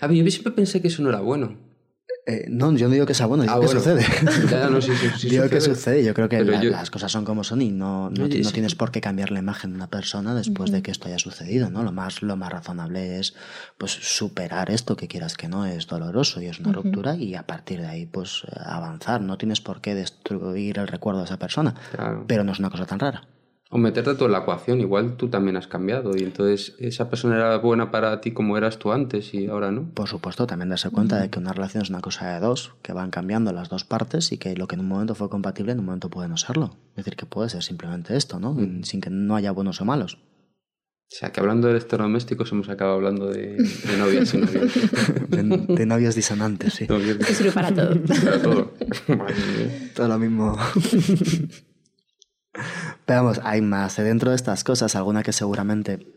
A mí yo siempre pensé que eso no era bueno. Eh, no, yo no digo que sea bueno, digo Ah, que bueno. sucede. Ya, no, sí, sí, sí digo que sucede. Yo creo que Pero la- yo- las cosas son como son y no, no, Oye, no sí. tienes por qué cambiar la imagen de una persona después de que esto haya sucedido, ¿no? Lo más, lo más razonable es pues superar esto que quieras que no es doloroso y es una ruptura y a partir de ahí pues eh, avanzar. No tienes por qué destruir el recuerdo de esa persona, Claro. pero no es una cosa tan rara. O meterte tú en la ecuación, igual tú también has cambiado y entonces esa persona era buena para ti como eras tú antes y ahora no. Por supuesto, también darse cuenta de que una relación es una cosa de dos, que van cambiando las dos partes y que lo que en un momento fue compatible en un momento puede no serlo. Es decir, que puede ser simplemente esto, ¿no? Sin que no haya buenos o malos. O sea, que hablando de electrodomésticos hemos acabado hablando de, de novias y novios. De, de novios disonantes, sí. Novios Que sirve para todo. para todo. Madre mía. Todo lo mismo. Pero vamos, hay más. Dentro de estas cosas, alguna que seguramente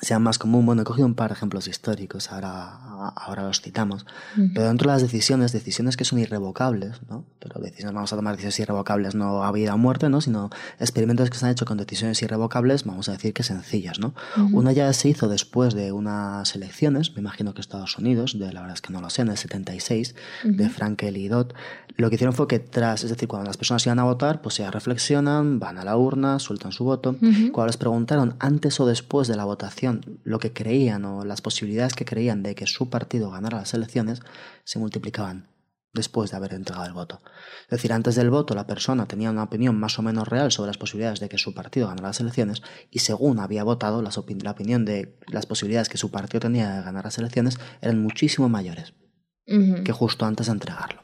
sea más común. Bueno, he cogido un par de ejemplos históricos, ahora, ahora los citamos. Pero dentro de las decisiones, decisiones que son irrevocables, ¿no? Pero decisiones, vamos a tomar decisiones irrevocables no a vida o muerte, ¿no? Sino experimentos que se han hecho con decisiones irrevocables, vamos a decir que sencillas, ¿no? Una ya se hizo después de unas elecciones, me imagino que Estados Unidos, de la verdad es que no lo sé, en el 76, de Frankel y Dodd. Lo que hicieron fue que tras, es decir, cuando las personas iban a votar, pues ya reflexionan, van a la urna, sueltan su voto. Cuando les preguntaron antes o después de la votación lo que creían o las posibilidades que creían de que su partido ganara las elecciones, se multiplicaban después de haber entregado el voto. Es decir, antes del voto la persona tenía una opinión más o menos real sobre las posibilidades de que su partido ganara las elecciones y según había votado, las la opinión de las posibilidades que su partido tenía de ganar las elecciones eran muchísimo mayores que justo antes de entregarlo.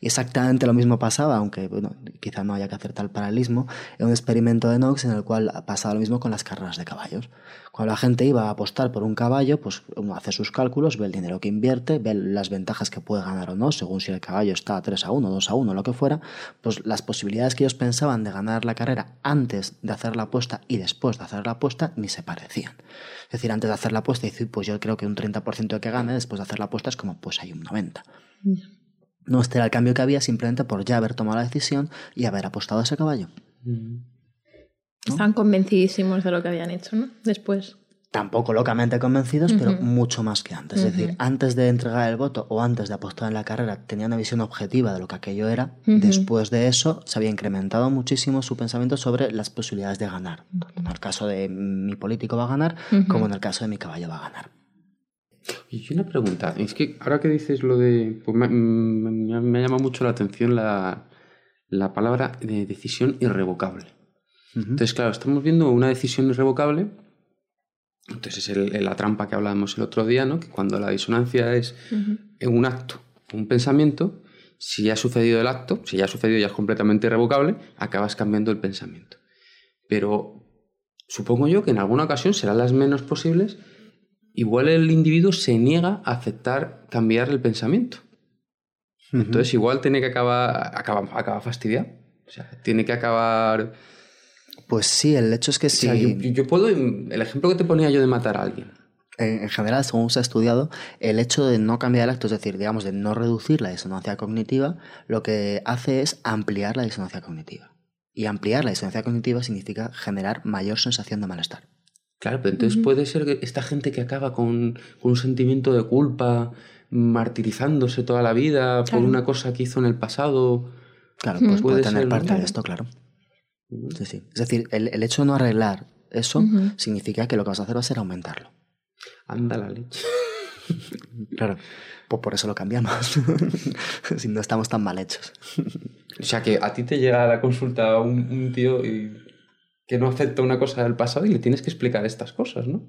Y exactamente lo mismo pasaba, aunque bueno, quizá no haya que hacer tal paralelismo, en un experimento de Knox en el cual pasaba lo mismo con las carreras de caballos. Cuando la gente iba a apostar por un caballo, pues uno hace sus cálculos, ve el dinero que invierte, ve las ventajas que puede ganar o no, según si el caballo está 3 a 1, 2 a 1, lo que fuera, pues las posibilidades que ellos pensaban de ganar la carrera antes de hacer la apuesta y después de hacer la apuesta ni se parecían. Es decir, antes de hacer la apuesta, decir, pues yo creo que un 30% de que gane, después de hacer la apuesta es como, pues hay un 90%. No, este era el cambio que había simplemente por ya haber tomado la decisión y haber apostado a ese caballo. Estaban convencidísimos de lo que habían hecho, ¿no? Después. Tampoco locamente convencidos, pero mucho más que antes. Es decir, antes de entregar el voto o antes de apostar en la carrera, tenían una visión objetiva de lo que aquello era. Después de eso, se había incrementado muchísimo su pensamiento sobre las posibilidades de ganar. Tanto en el caso de mi político va a ganar, como en el caso de mi caballo va a ganar. Y una pregunta, es que ahora que dices lo de... Pues me, me, me llama mucho la atención la, la palabra de decisión irrevocable. Entonces, claro, estamos viendo una decisión irrevocable. Entonces es el- la trampa que hablábamos el otro día, ¿no? Que cuando la disonancia es en un acto, un pensamiento, si ya ha sucedido el acto, si ya ha sucedido ya es completamente irrevocable, acabas cambiando el pensamiento. Pero supongo yo que en alguna ocasión serán las menos posibles, igual el individuo se niega a aceptar cambiar el pensamiento. Entonces igual tiene que acabar, acaba, acaba fastidiado. O sea, tiene que acabar... Pues sí, el hecho es que O si... sea, yo, yo puedo... El ejemplo que te ponía yo de matar a alguien. en, en general, según se ha estudiado, el hecho de no cambiar el acto, es decir, digamos, de no reducir la disonancia cognitiva, lo que hace es ampliar la disonancia cognitiva. Y ampliar la disonancia cognitiva significa generar mayor sensación de malestar. Claro, pero entonces puede ser que esta gente que acaba con, con un sentimiento de culpa, martirizándose toda la vida por una cosa que hizo en el pasado. Claro, pues puede, Puede tener ser, ¿no? parte de esto, claro. Sí, sí. Es decir, el, el hecho de no arreglar eso significa que lo que vas a hacer va a ser aumentarlo. Anda la leche. Claro. Pues por eso lo cambiamos. si no estamos tan mal hechos. O sea que a ti te llega a la consulta un, un tío y- que no acepta una cosa del pasado y le tienes que explicar estas cosas, ¿no?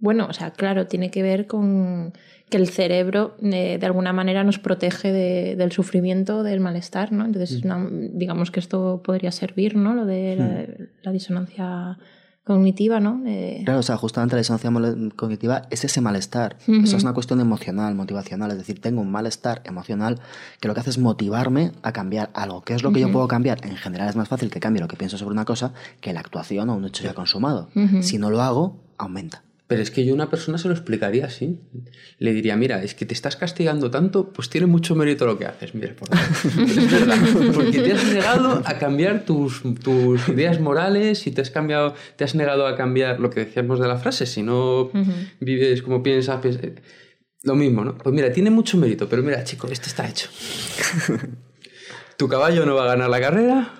Bueno, o sea, claro, tiene que ver con que el cerebro eh, de alguna manera nos protege de- del sufrimiento, del malestar, ¿no? Entonces, es una- digamos que esto podría servir, ¿no? Lo de la, la disonancia cognitiva, ¿no? Claro, o sea, justamente la disonancia cognitiva es ese malestar. Ujú. Eso es una cuestión emocional, motivacional. Es decir, tengo un malestar emocional que lo que hace es motivarme a cambiar algo. ¿Qué es lo que yo puedo cambiar? En general es más fácil que cambie lo que pienso sobre una cosa que la actuación o un hecho ya consumado. Si no lo hago, aumenta. Pero es que yo a una persona se lo explicaría así. Le diría, mira, es que te estás castigando tanto, pues tiene mucho mérito lo que haces, mira, por favor. es verdad, porque te has negado a cambiar tus, tus ideas morales y te has cambiado, te has negado a cambiar lo que decíamos de la frase, si no vives como piensas, piens- Lo mismo, ¿no? Pues mira, tiene mucho mérito, pero mira, chico, esto está hecho. tu caballo no va a ganar la carrera,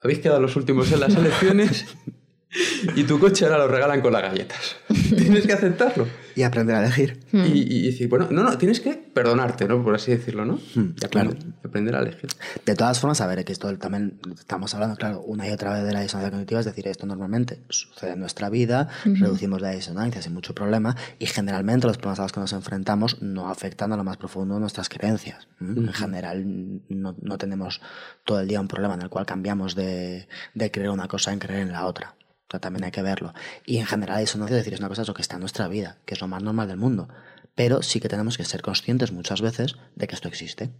habéis quedado los últimos en las elecciones y tu coche ahora lo regalan con las galletas. Tienes que aceptarlo. Y aprender a elegir. Y, y decir, bueno, no, no, tienes que perdonarte, ¿no? Por así decirlo, ¿no? Hmm, Y claro. aprender, aprender a elegir. De todas formas, a ver, que esto también estamos hablando, claro, una y otra vez de la disonancia cognitiva, es decir, esto normalmente sucede en nuestra vida, reducimos la disonancia sin mucho problema y generalmente los problemas a los que nos enfrentamos no afectan a lo más profundo de nuestras creencias. ¿m? En general no, no tenemos todo el día un problema en el cual cambiamos de, de creer una cosa en creer en la otra. O sea, también hay que verlo. Y en general la disonancia, es decir, es una cosa eso que está en nuestra vida, que es lo más normal del mundo. Pero sí que tenemos que ser conscientes muchas veces de que esto existe.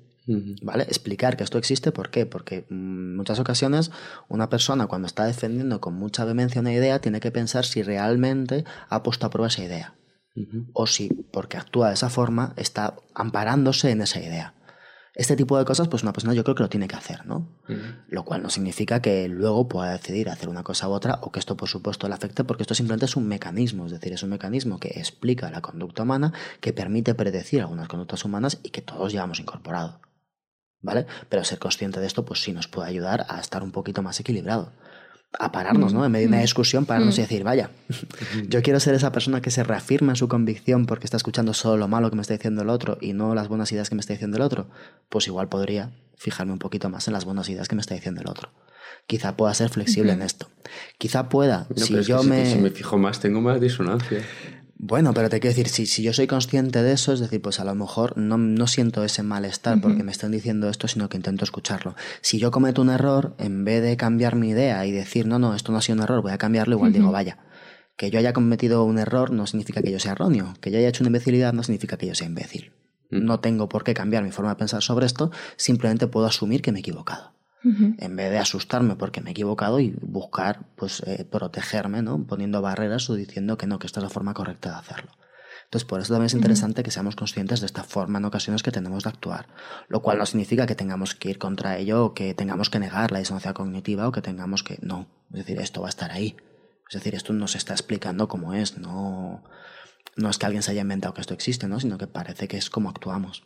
¿Vale? Explicar que esto existe, ¿por qué? Porque mm, en muchas ocasiones una persona cuando está defendiendo con mucha vehemencia una idea tiene que pensar si realmente ha puesto a prueba esa idea. O si, porque actúa de esa forma, está amparándose en esa idea. Este tipo de cosas, pues una persona yo creo que lo tiene que hacer, ¿no? Lo cual no significa que luego pueda decidir hacer una cosa u otra o que esto, por supuesto, le afecte, porque esto simplemente es un mecanismo, es decir, es un mecanismo que explica la conducta humana, que permite predecir algunas conductas humanas y que todos llevamos incorporado. ¿Vale? Pero ser consciente de esto, pues sí nos puede ayudar a estar un poquito más equilibrado. A pararnos, ¿no? En medio de una discusión, pararnos y decir, vaya, yo quiero ser esa persona que se reafirma en su convicción porque está escuchando solo lo malo que me está diciendo el otro y no las buenas ideas que me está diciendo el otro. Pues igual podría fijarme un poquito más en las buenas ideas que me está diciendo el otro. Quizá pueda ser flexible en esto. Quizá pueda, No, si yo si- me... si me fijo más, tengo más disonancia. Bueno, pero te quiero decir, si, si yo soy consciente de eso, es decir, pues a lo mejor no, no siento ese malestar porque me están diciendo esto, sino que intento escucharlo. Si yo cometo un error, en vez de cambiar mi idea y decir, no, no, esto no ha sido un error, voy a cambiarlo, igual digo, vaya, que yo haya cometido un error no significa que yo sea erróneo, que yo haya hecho una imbecilidad no significa que yo sea imbécil. No tengo por qué cambiar mi forma de pensar sobre esto, simplemente puedo asumir que me he equivocado En vez de asustarme porque me he equivocado y buscar pues eh, protegerme no poniendo barreras o diciendo que no que esta es la forma correcta de hacerlo. Entonces por eso también es interesante que seamos conscientes de esta forma en ocasiones que tenemos de actuar lo cual no significa que tengamos que ir contra ello o que tengamos que negar la disonancia cognitiva o que tengamos que no es decir esto va a estar ahí. Es decir esto nos está explicando cómo es no no es que alguien se haya inventado que esto existe no sino que parece que es como actuamos.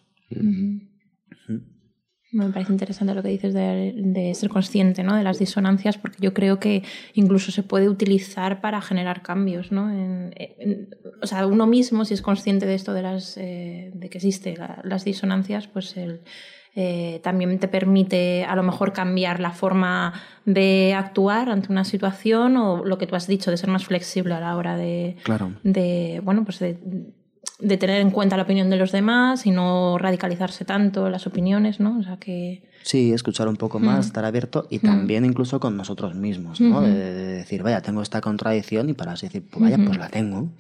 Me parece interesante lo que dices de, de ser consciente ¿no? de las disonancias, porque yo creo que incluso se puede utilizar para generar cambios. ¿no? En- en- o sea, uno mismo, si es consciente de esto, de, las, eh, de que existen las disonancias, pues el, eh, también te permite a lo mejor cambiar la forma de actuar ante una situación o lo que tú has dicho, de ser más flexible a la hora de, claro de bueno pues de, de tener en cuenta la opinión de los demás y no radicalizarse tanto las opiniones no o sea que Sí, escuchar un poco más, estar abierto y también incluso con nosotros mismos, ¿no? de, de decir, vaya, tengo esta contradicción y para así decir, pues vaya, pues la tengo,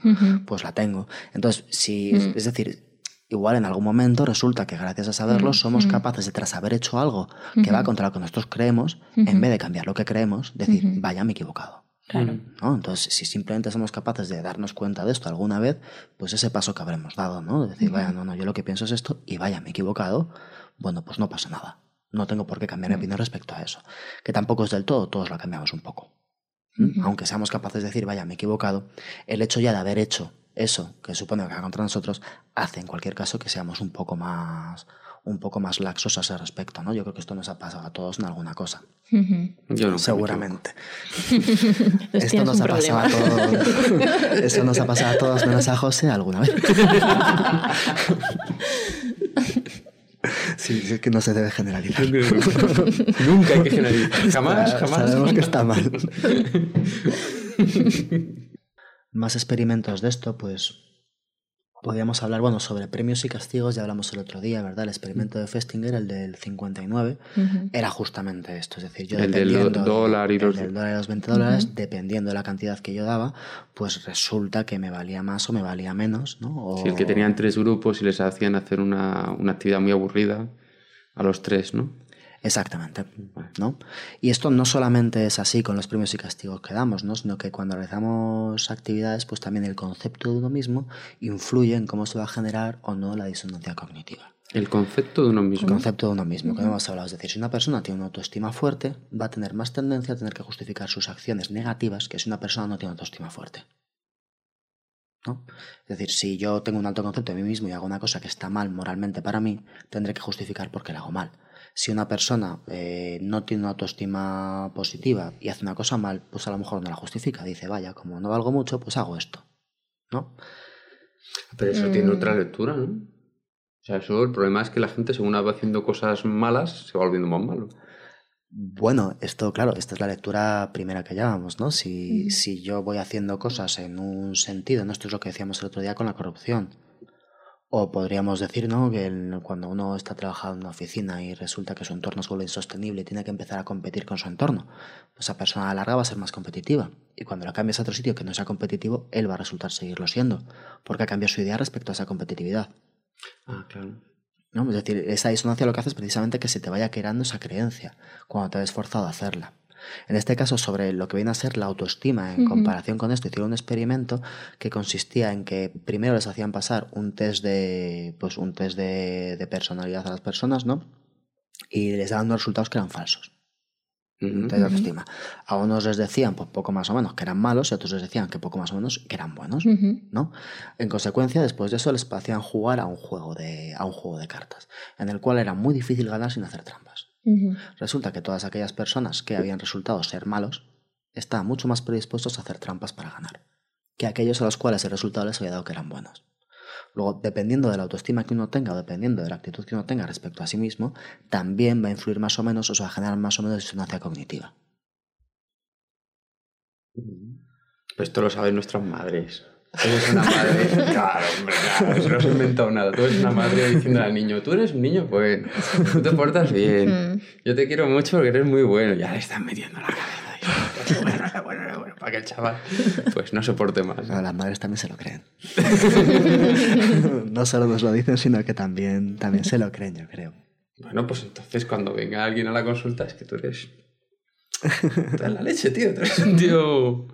pues la tengo. Entonces, si, es decir, igual en algún momento resulta que gracias a saberlo somos capaces de, tras haber hecho algo que va contra lo que nosotros creemos, en vez de cambiar lo que creemos, decir, vaya, me he equivocado. Claro ¿no? Entonces, si simplemente somos capaces de darnos cuenta de esto alguna vez, pues ese paso que habremos dado, ¿no? De decir, vaya, no, no, yo lo que pienso es esto y vaya, me he equivocado, bueno, pues no pasa nada. No tengo por qué cambiar mi opinión respecto a eso. Que tampoco es del todo, todos la cambiamos un poco. ¿Mm? Aunque seamos capaces de decir, vaya, me he equivocado, el hecho ya de haber hecho eso, que supone que va contra nosotros, hace en cualquier caso que seamos un poco más un poco más laxos a ese respecto, ¿no? Yo creo que esto nos ha pasado a todos en alguna cosa. Yo no. Seguramente. Entonces Esto nos ha pasado a todos. Eso nos ha pasado a todos, menos a José alguna vez. Sí, es que no se debe generalizar. Nunca hay que generalizar. Jamás, jamás. Sabemos que está mal. Más experimentos de esto, pues podríamos hablar, bueno, sobre premios y castigos, ya hablamos el otro día, ¿verdad? El experimento de Festinger, el del 59, Ujú. era justamente esto. Es decir, yo El del dependiendo do- dólar y el los- del dólar y los 20 dólares, dependiendo de la cantidad que yo daba, pues resulta que me valía más o me valía menos, ¿no? O- Sí, el que tenían tres grupos y les hacían hacer una, una actividad muy aburrida a los tres, ¿no? Exactamente, ¿no? Y esto no solamente es así con los premios y castigos que damos, ¿no? Sino que cuando realizamos actividades, pues también el concepto de uno mismo influye en cómo se va a generar o no la disonancia cognitiva. El concepto de uno El mismo. concepto de uno mismo, que hemos hablado. Es decir, si una persona tiene una autoestima fuerte, va a tener más tendencia a tener que justificar sus acciones negativas que si una persona no tiene autoestima fuerte. ¿no? Es decir, si yo tengo un alto concepto de mí mismo y hago una cosa que está mal moralmente para mí, tendré que justificar por qué la hago mal. Si una persona eh, no tiene una autoestima positiva y hace una cosa mal, pues a lo mejor no la justifica. Dice, vaya, como no valgo mucho, pues hago esto. ¿No? Pero eso tiene Mm. otra lectura, ¿no? O sea, eso el problema es que la gente, según va haciendo cosas malas, se va volviendo más malo. Bueno, esto, claro, esta es la lectura primera que llamamos, ¿no? Si, Ujú. si yo voy haciendo cosas en un sentido, ¿no? Esto es lo que decíamos el otro día con la corrupción. O podríamos decir, ¿no? Que el- cuando uno está trabajando en una oficina y resulta que su entorno se vuelve insostenible y tiene que empezar a competir con su entorno, pues esa persona a la larga va a ser más competitiva. Y cuando la cambias a otro sitio que no sea competitivo, él va a resultar seguirlo siendo, porque ha cambiado su idea respecto a esa competitividad. Ah, claro. ¿no? Es decir, esa disonancia lo que hace es precisamente que se te vaya creando esa creencia cuando te has esforzado a hacerla. En este caso, sobre lo que viene a ser la autoestima en comparación con esto, hicieron un experimento que consistía en que primero les hacían pasar un test de, pues, un test de, de personalidad a las personas, ¿no? Y les daban unos resultados que eran falsos. De autoestima. A unos les decían, pues poco más o menos, que eran malos, y a otros les decían que poco más o menos que eran buenos. ¿no? En consecuencia, después de eso les hacían jugar a un juego de, a un juego de cartas, en el cual era muy difícil ganar sin hacer trampas. Resulta que todas aquellas personas que habían resultado ser malos estaban mucho más predispuestos a hacer trampas para ganar, que aquellos a los cuales el resultado les había dado que eran buenos. Luego, dependiendo de la autoestima que uno tenga o dependiendo de la actitud que uno tenga respecto a sí mismo, también va a influir más o menos o se va a generar más o menos disonancia cognitiva. Pues esto lo saben nuestras madres. Tú eres una madre. Claro, hombre, claro. Eso no se ha inventado nada. Tú eres una madre diciendo al niño, tú eres un niño bueno, tú te portas bien. Yo te quiero mucho porque eres muy bueno. Ya le están metiendo la cabeza. Y, "Qué bueno, bueno, qué bueno", para que el chaval pues no se porte mal. Pero las madres también se lo creen. no solo nos lo dicen, sino que también, también se lo creen, yo creo. Bueno, pues entonces cuando venga alguien a la consulta es que tú eres... Tú eres la leche, tío. Tío...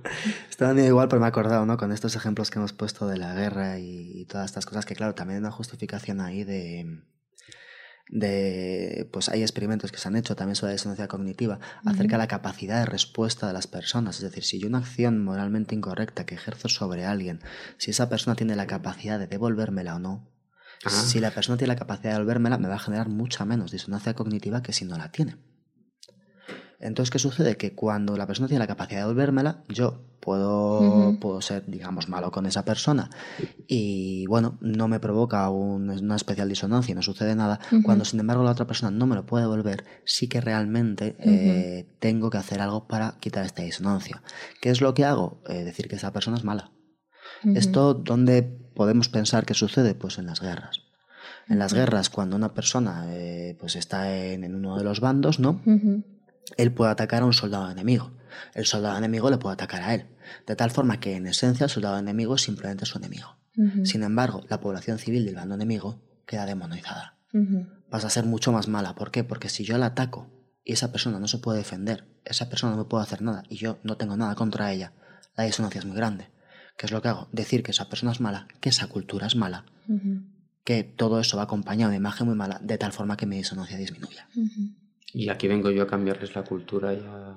Estaba igual, pero me he acordado, ¿no? Con estos ejemplos que hemos puesto de la guerra y, y todas estas cosas, que claro, también hay una justificación ahí de, de, pues hay experimentos que se han hecho también sobre la disonancia cognitiva acerca de la capacidad de respuesta de las personas. Es decir, si yo una acción moralmente incorrecta que ejerzo sobre alguien, si esa persona tiene la capacidad de devolvérmela o no, Ah. si la persona tiene la capacidad de devolvérmela, me va a generar mucha menos disonancia cognitiva que si no la tiene. Entonces, ¿qué sucede? Que cuando la persona tiene la capacidad de devolvérmela, yo puedo, Ujú. puedo ser, digamos, malo con esa persona y, bueno, no me provoca un- una especial disonancia no sucede nada. Ujú. Cuando, sin embargo, la otra persona no me lo puede devolver, sí que realmente eh, tengo que hacer algo para quitar esta disonancia. ¿Qué es lo que hago? Eh, decir que esa persona es mala. ¿Esto dónde podemos pensar que sucede? Pues en las guerras. En las guerras, cuando una persona eh, pues está en, en uno de los bandos, ¿no? Ujú. Él puede atacar a un soldado enemigo. El soldado enemigo le puede atacar a él. De tal forma que en esencia el soldado enemigo es simplemente su enemigo. Sin embargo, la población civil del bando enemigo queda demonizada. Ujú. Vas a ser mucho más mala. ¿Por qué? Porque si yo la ataco y esa persona no se puede defender, esa persona no me puede hacer nada y yo no tengo nada contra ella, la disonancia es muy grande. ¿Qué es lo que hago? Decir que esa persona es mala, que esa cultura es mala, que todo eso va acompañado de una imagen muy mala, de tal forma que mi disonancia disminuya. Y aquí vengo yo a cambiarles la cultura y a...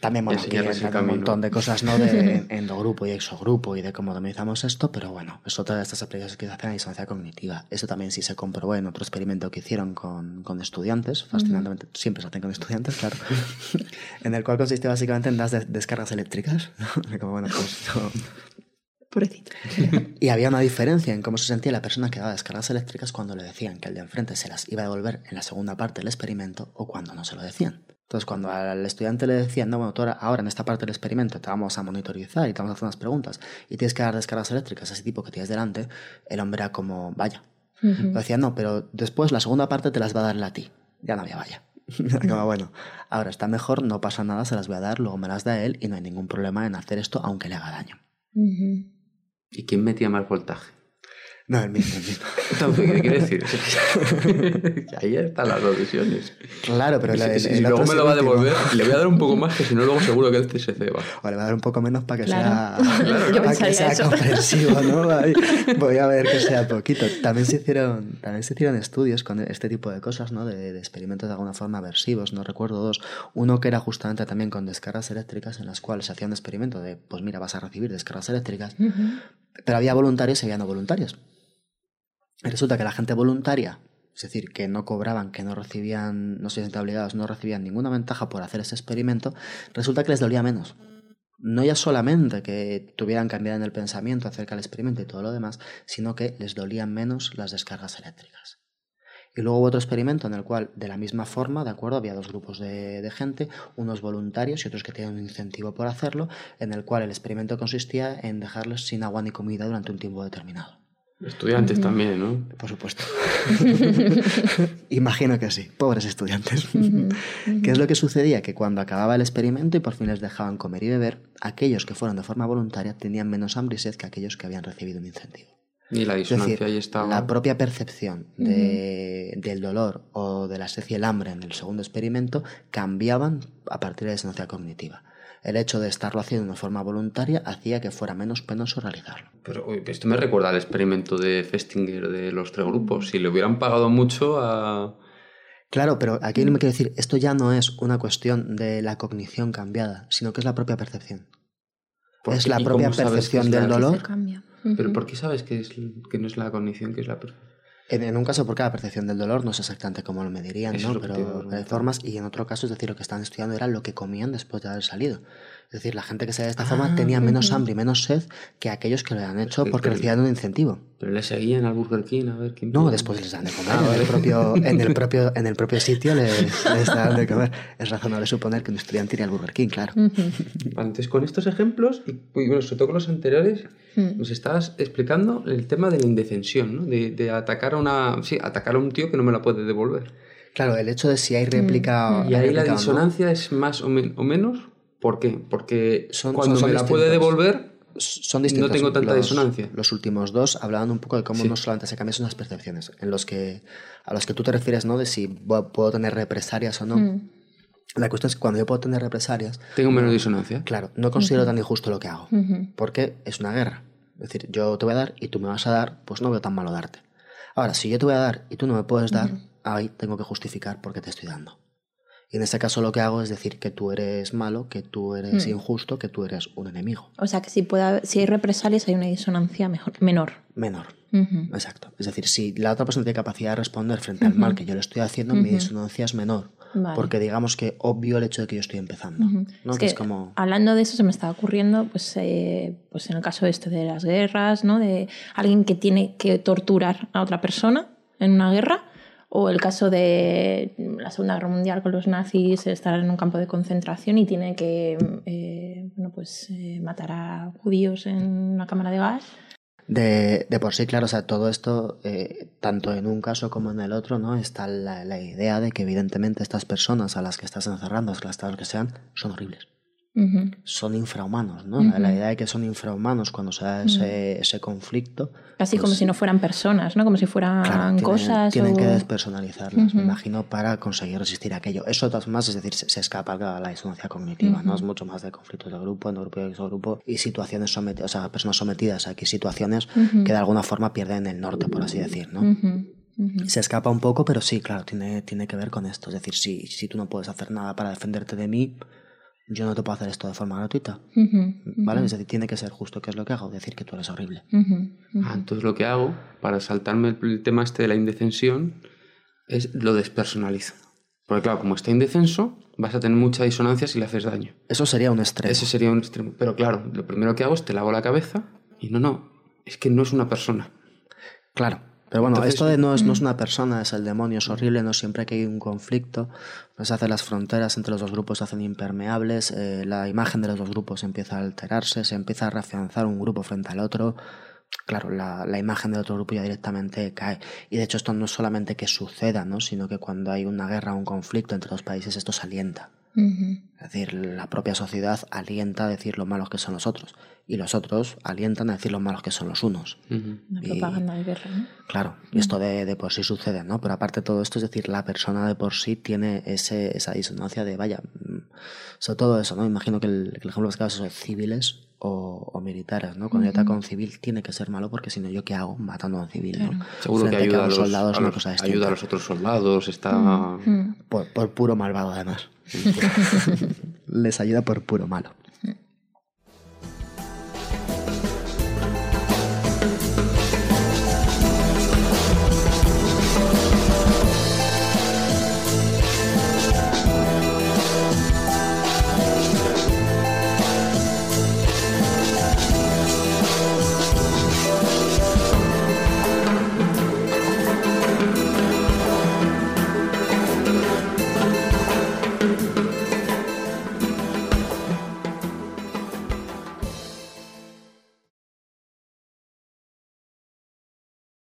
También, bueno, aquí un montón de cosas, ¿no? De endogrupo y exogrupo y de cómo dominizamos esto, pero bueno, es otra de estas aplicaciones que se hacen a disonancia cognitiva. Eso también sí se comprobó en otro experimento que hicieron con, con estudiantes, fascinantemente, siempre se hacen con estudiantes, claro, en el cual consiste básicamente en las de- descargas eléctricas, ¿no? Como, bueno, pues, no. Pobrecito. Y había una diferencia en cómo se sentía la persona que daba descargas eléctricas cuando le decían que el de enfrente se las iba a devolver en la segunda parte del experimento o cuando no se lo decían. Entonces, cuando al estudiante le decían, no, bueno, tú ahora, ahora en esta parte del experimento te vamos a monitorizar y te vamos a hacer unas preguntas y tienes que dar descargas eléctricas a ese tipo que tienes delante, el hombre era como, vaya. Le decían, no, pero después la segunda parte te las va a dar a ti. Ya no había vaya. Como, bueno, ahora está mejor, no pasa nada, se las voy a dar, luego me las da él y no hay ningún problema en hacer esto aunque le haga daño. ¿Y quién metía más voltaje? No, el mismo, el mismo. ¿Qué quiere decir? Ahí están las dos visiones. Claro, pero Y el- si, el si otro luego me lo va a devolver, le voy a dar un poco más, que si no, luego seguro que este se ceba. O le va a dar un poco menos para que Claro. sea, para que sea eso. comprensivo, ¿no? Voy a ver que sea poquito. También se hicieron, también se hicieron estudios con este tipo de cosas, ¿no? De, de experimentos de alguna forma aversivos, no recuerdo dos. Uno que era justamente también con descargas eléctricas en las cuales se hacía un experimento de, pues mira, vas a recibir descargas eléctricas, pero había voluntarios y había no voluntarios. Resulta que la gente voluntaria, es decir, que no cobraban, que no recibían, no se sentían obligados, no recibían ninguna ventaja por hacer ese experimento, resulta que les dolía menos. No ya solamente que tuvieran cambiado en el pensamiento acerca del experimento y todo lo demás, sino que les dolían menos las descargas eléctricas. Y luego hubo otro experimento en el cual, de la misma forma, ¿de acuerdo? Había dos grupos de, de gente, unos voluntarios y otros que tenían un incentivo por hacerlo, en el cual el experimento consistía en dejarles sin agua ni comida durante un tiempo determinado. Estudiantes también, ¿no? Por supuesto. Imagino que sí, pobres estudiantes. ¿Qué es lo que sucedía? Que cuando acababa el experimento y por fin les dejaban comer y beber, aquellos que fueron de forma voluntaria tenían menos hambre y sed que aquellos que habían recibido un incentivo. Y la Es disonancia decir, ahí estaba. la propia percepción de- del dolor o de la sed y el hambre en el segundo experimento cambiaban a partir de la disonancia cognitiva. El hecho de estarlo haciendo de una forma voluntaria hacía que fuera menos penoso realizarlo. Pero esto me recuerda al experimento de Festinger de los tres grupos. Si le hubieran pagado mucho a. Claro, pero aquí no me quiero decir, esto ya no es una cuestión de la cognición cambiada, sino que es la propia percepción. ¿Por Es la ¿Y propia percepción del dolor. Pero. ¿por qué sabes que, es, que no es la cognición, que es la. per- En, en un caso, porque la percepción del dolor no es exactamente como lo medirían, Eso ¿no? Pero preguntar. formas, y en otro caso, es decir, lo que estaban estudiando era lo que comían después de haber salido. Es decir, la gente que se de esta forma tenía menos hambre y menos sed que aquellos que lo habían hecho porque recibían un incentivo. Pero le seguían al Burger King a ver quién. No, después les dan de comer. Ah, en, vale. el propio, en, el propio, en el propio sitio les, les dan de comer. Es razonable suponer que un estudiante iría al Burger King, claro. Vale, entonces, con estos ejemplos, y bueno, sobre todo con los anteriores, Mm. nos estabas explicando el tema de la indefensión, ¿no? De, de atacar a una. Sí, atacar a un tío que no me la puede devolver. Claro, el hecho de si hay réplica. Y ahí la réplica o no, disonancia es más o, men- o menos. ¿Por qué? Porque Son- cuando son- son me la puede devolver, son distintos. No tengo tanta los, disonancia. Los últimos dos hablaban un poco de cómo Sí. no solamente se cambian son las percepciones, en los que a los que tú te refieres, ¿no? De si puedo tener represalias o no. Mm. La cuestión es que cuando yo puedo tener represalias, tengo menos disonancia. claro, no considero tan injusto lo que hago, Ujú. porque es una guerra. Es decir, yo te voy a dar y tú me vas a dar, pues no veo tan malo darte. Ahora, si yo te voy a dar y tú no me puedes dar, ahí tengo que justificar por qué te estoy dando. Y en este caso lo que hago es decir que tú eres malo, que tú eres Mm. injusto, que tú eres un enemigo. O sea que si, puede si hay represalias hay una disonancia mejor, menor. Menor. Ujú. Exacto. Es decir, si la otra persona tiene capacidad de responder frente al mal que yo le estoy haciendo, mi disonancia es menor. Vale. Porque digamos que obvio el hecho de que yo estoy empezando. ¿no? Es que, que, es como. hablando de eso se me estaba ocurriendo pues, eh, pues en el caso este de las guerras no de alguien que tiene que torturar a otra persona en una guerra o el caso de la Segunda Guerra Mundial con los nazis estar en un campo de concentración y tiene que eh, bueno, pues, eh, matar a judíos en una cámara de gas De, de por sí, claro, o sea, todo esto, eh, tanto en un caso como en el otro, ¿no? Está la, idea de que evidentemente estas personas a las que estás encerrando, las que sean, son horribles. Son infrahumanos, ¿no? La- La Ujú. idea de que son infrahumanos cuando se da ese, ese conflicto. casi como pues, si no fueran personas no como si fueran Claro, tienen, cosas tienen o- que despersonalizarlas, me imagino, para conseguir resistir a aquello. Eso, de todas formas, es decir, se, se escapa a la disonancia cognitiva, ¿no? Es mucho más de conflictos de grupo, en grupo y grupo y situaciones sometidas, o sea, personas sometidas aquí, situaciones que de alguna forma pierden el norte, por así decir, ¿no? Se escapa un poco, pero sí, claro, tiene, tiene que ver con esto. Es decir, si, si tú no puedes hacer nada para defenderte de mí, yo no te puedo hacer esto de forma gratuita. Ujú, ¿Vale? Es decir, tiene que ser justo. ¿Qué es lo que hago? Decir que tú eres horrible. Ah, entonces lo que hago, para saltarme el, tema este de la indefensión, es lo despersonalizo. Porque claro, como está indefenso, vas a tener mucha disonancia si le haces daño. Eso sería un extremo. Ese sería un extremo. Pero claro, lo primero que hago es te lavo la cabeza y no, no, es que no es una persona. Claro. Pero bueno, Entonces- esto de no es, no es una persona, es el demonio, es horrible, no siempre que hay un conflicto, pues hace las fronteras entre los dos grupos se hacen impermeables, eh, la imagen de los dos grupos empieza a alterarse, se empieza a reafianzar un grupo frente al otro. Claro, la, la imagen del otro grupo ya directamente cae. Y de hecho esto no es solamente que suceda, ¿no? sino que cuando hay una guerra o un conflicto entre dos países, esto se alienta. Es decir, la propia sociedad alienta a decir lo malos que son los otros y los otros alientan a decir lo malos que son los unos. La propaganda de guerra, ¿no? Claro, y esto de, de, por sí sucede, ¿no? Pero aparte de todo esto, es decir, la persona de por sí tiene ese, esa disonancia de, vaya, mm, sobre todo eso, ¿no? Imagino que el, que el ejemplo más claro es civiles o, o, militares, ¿no? Cuando yo ataco a un civil tiene que ser malo porque si no, ¿yo qué hago matando a un civil, ¿no? Seguro que ayuda a, los, soldados, a los, ayuda a los otros soldados, está... Por, por puro malvado, además. Les ayuda por puro malo.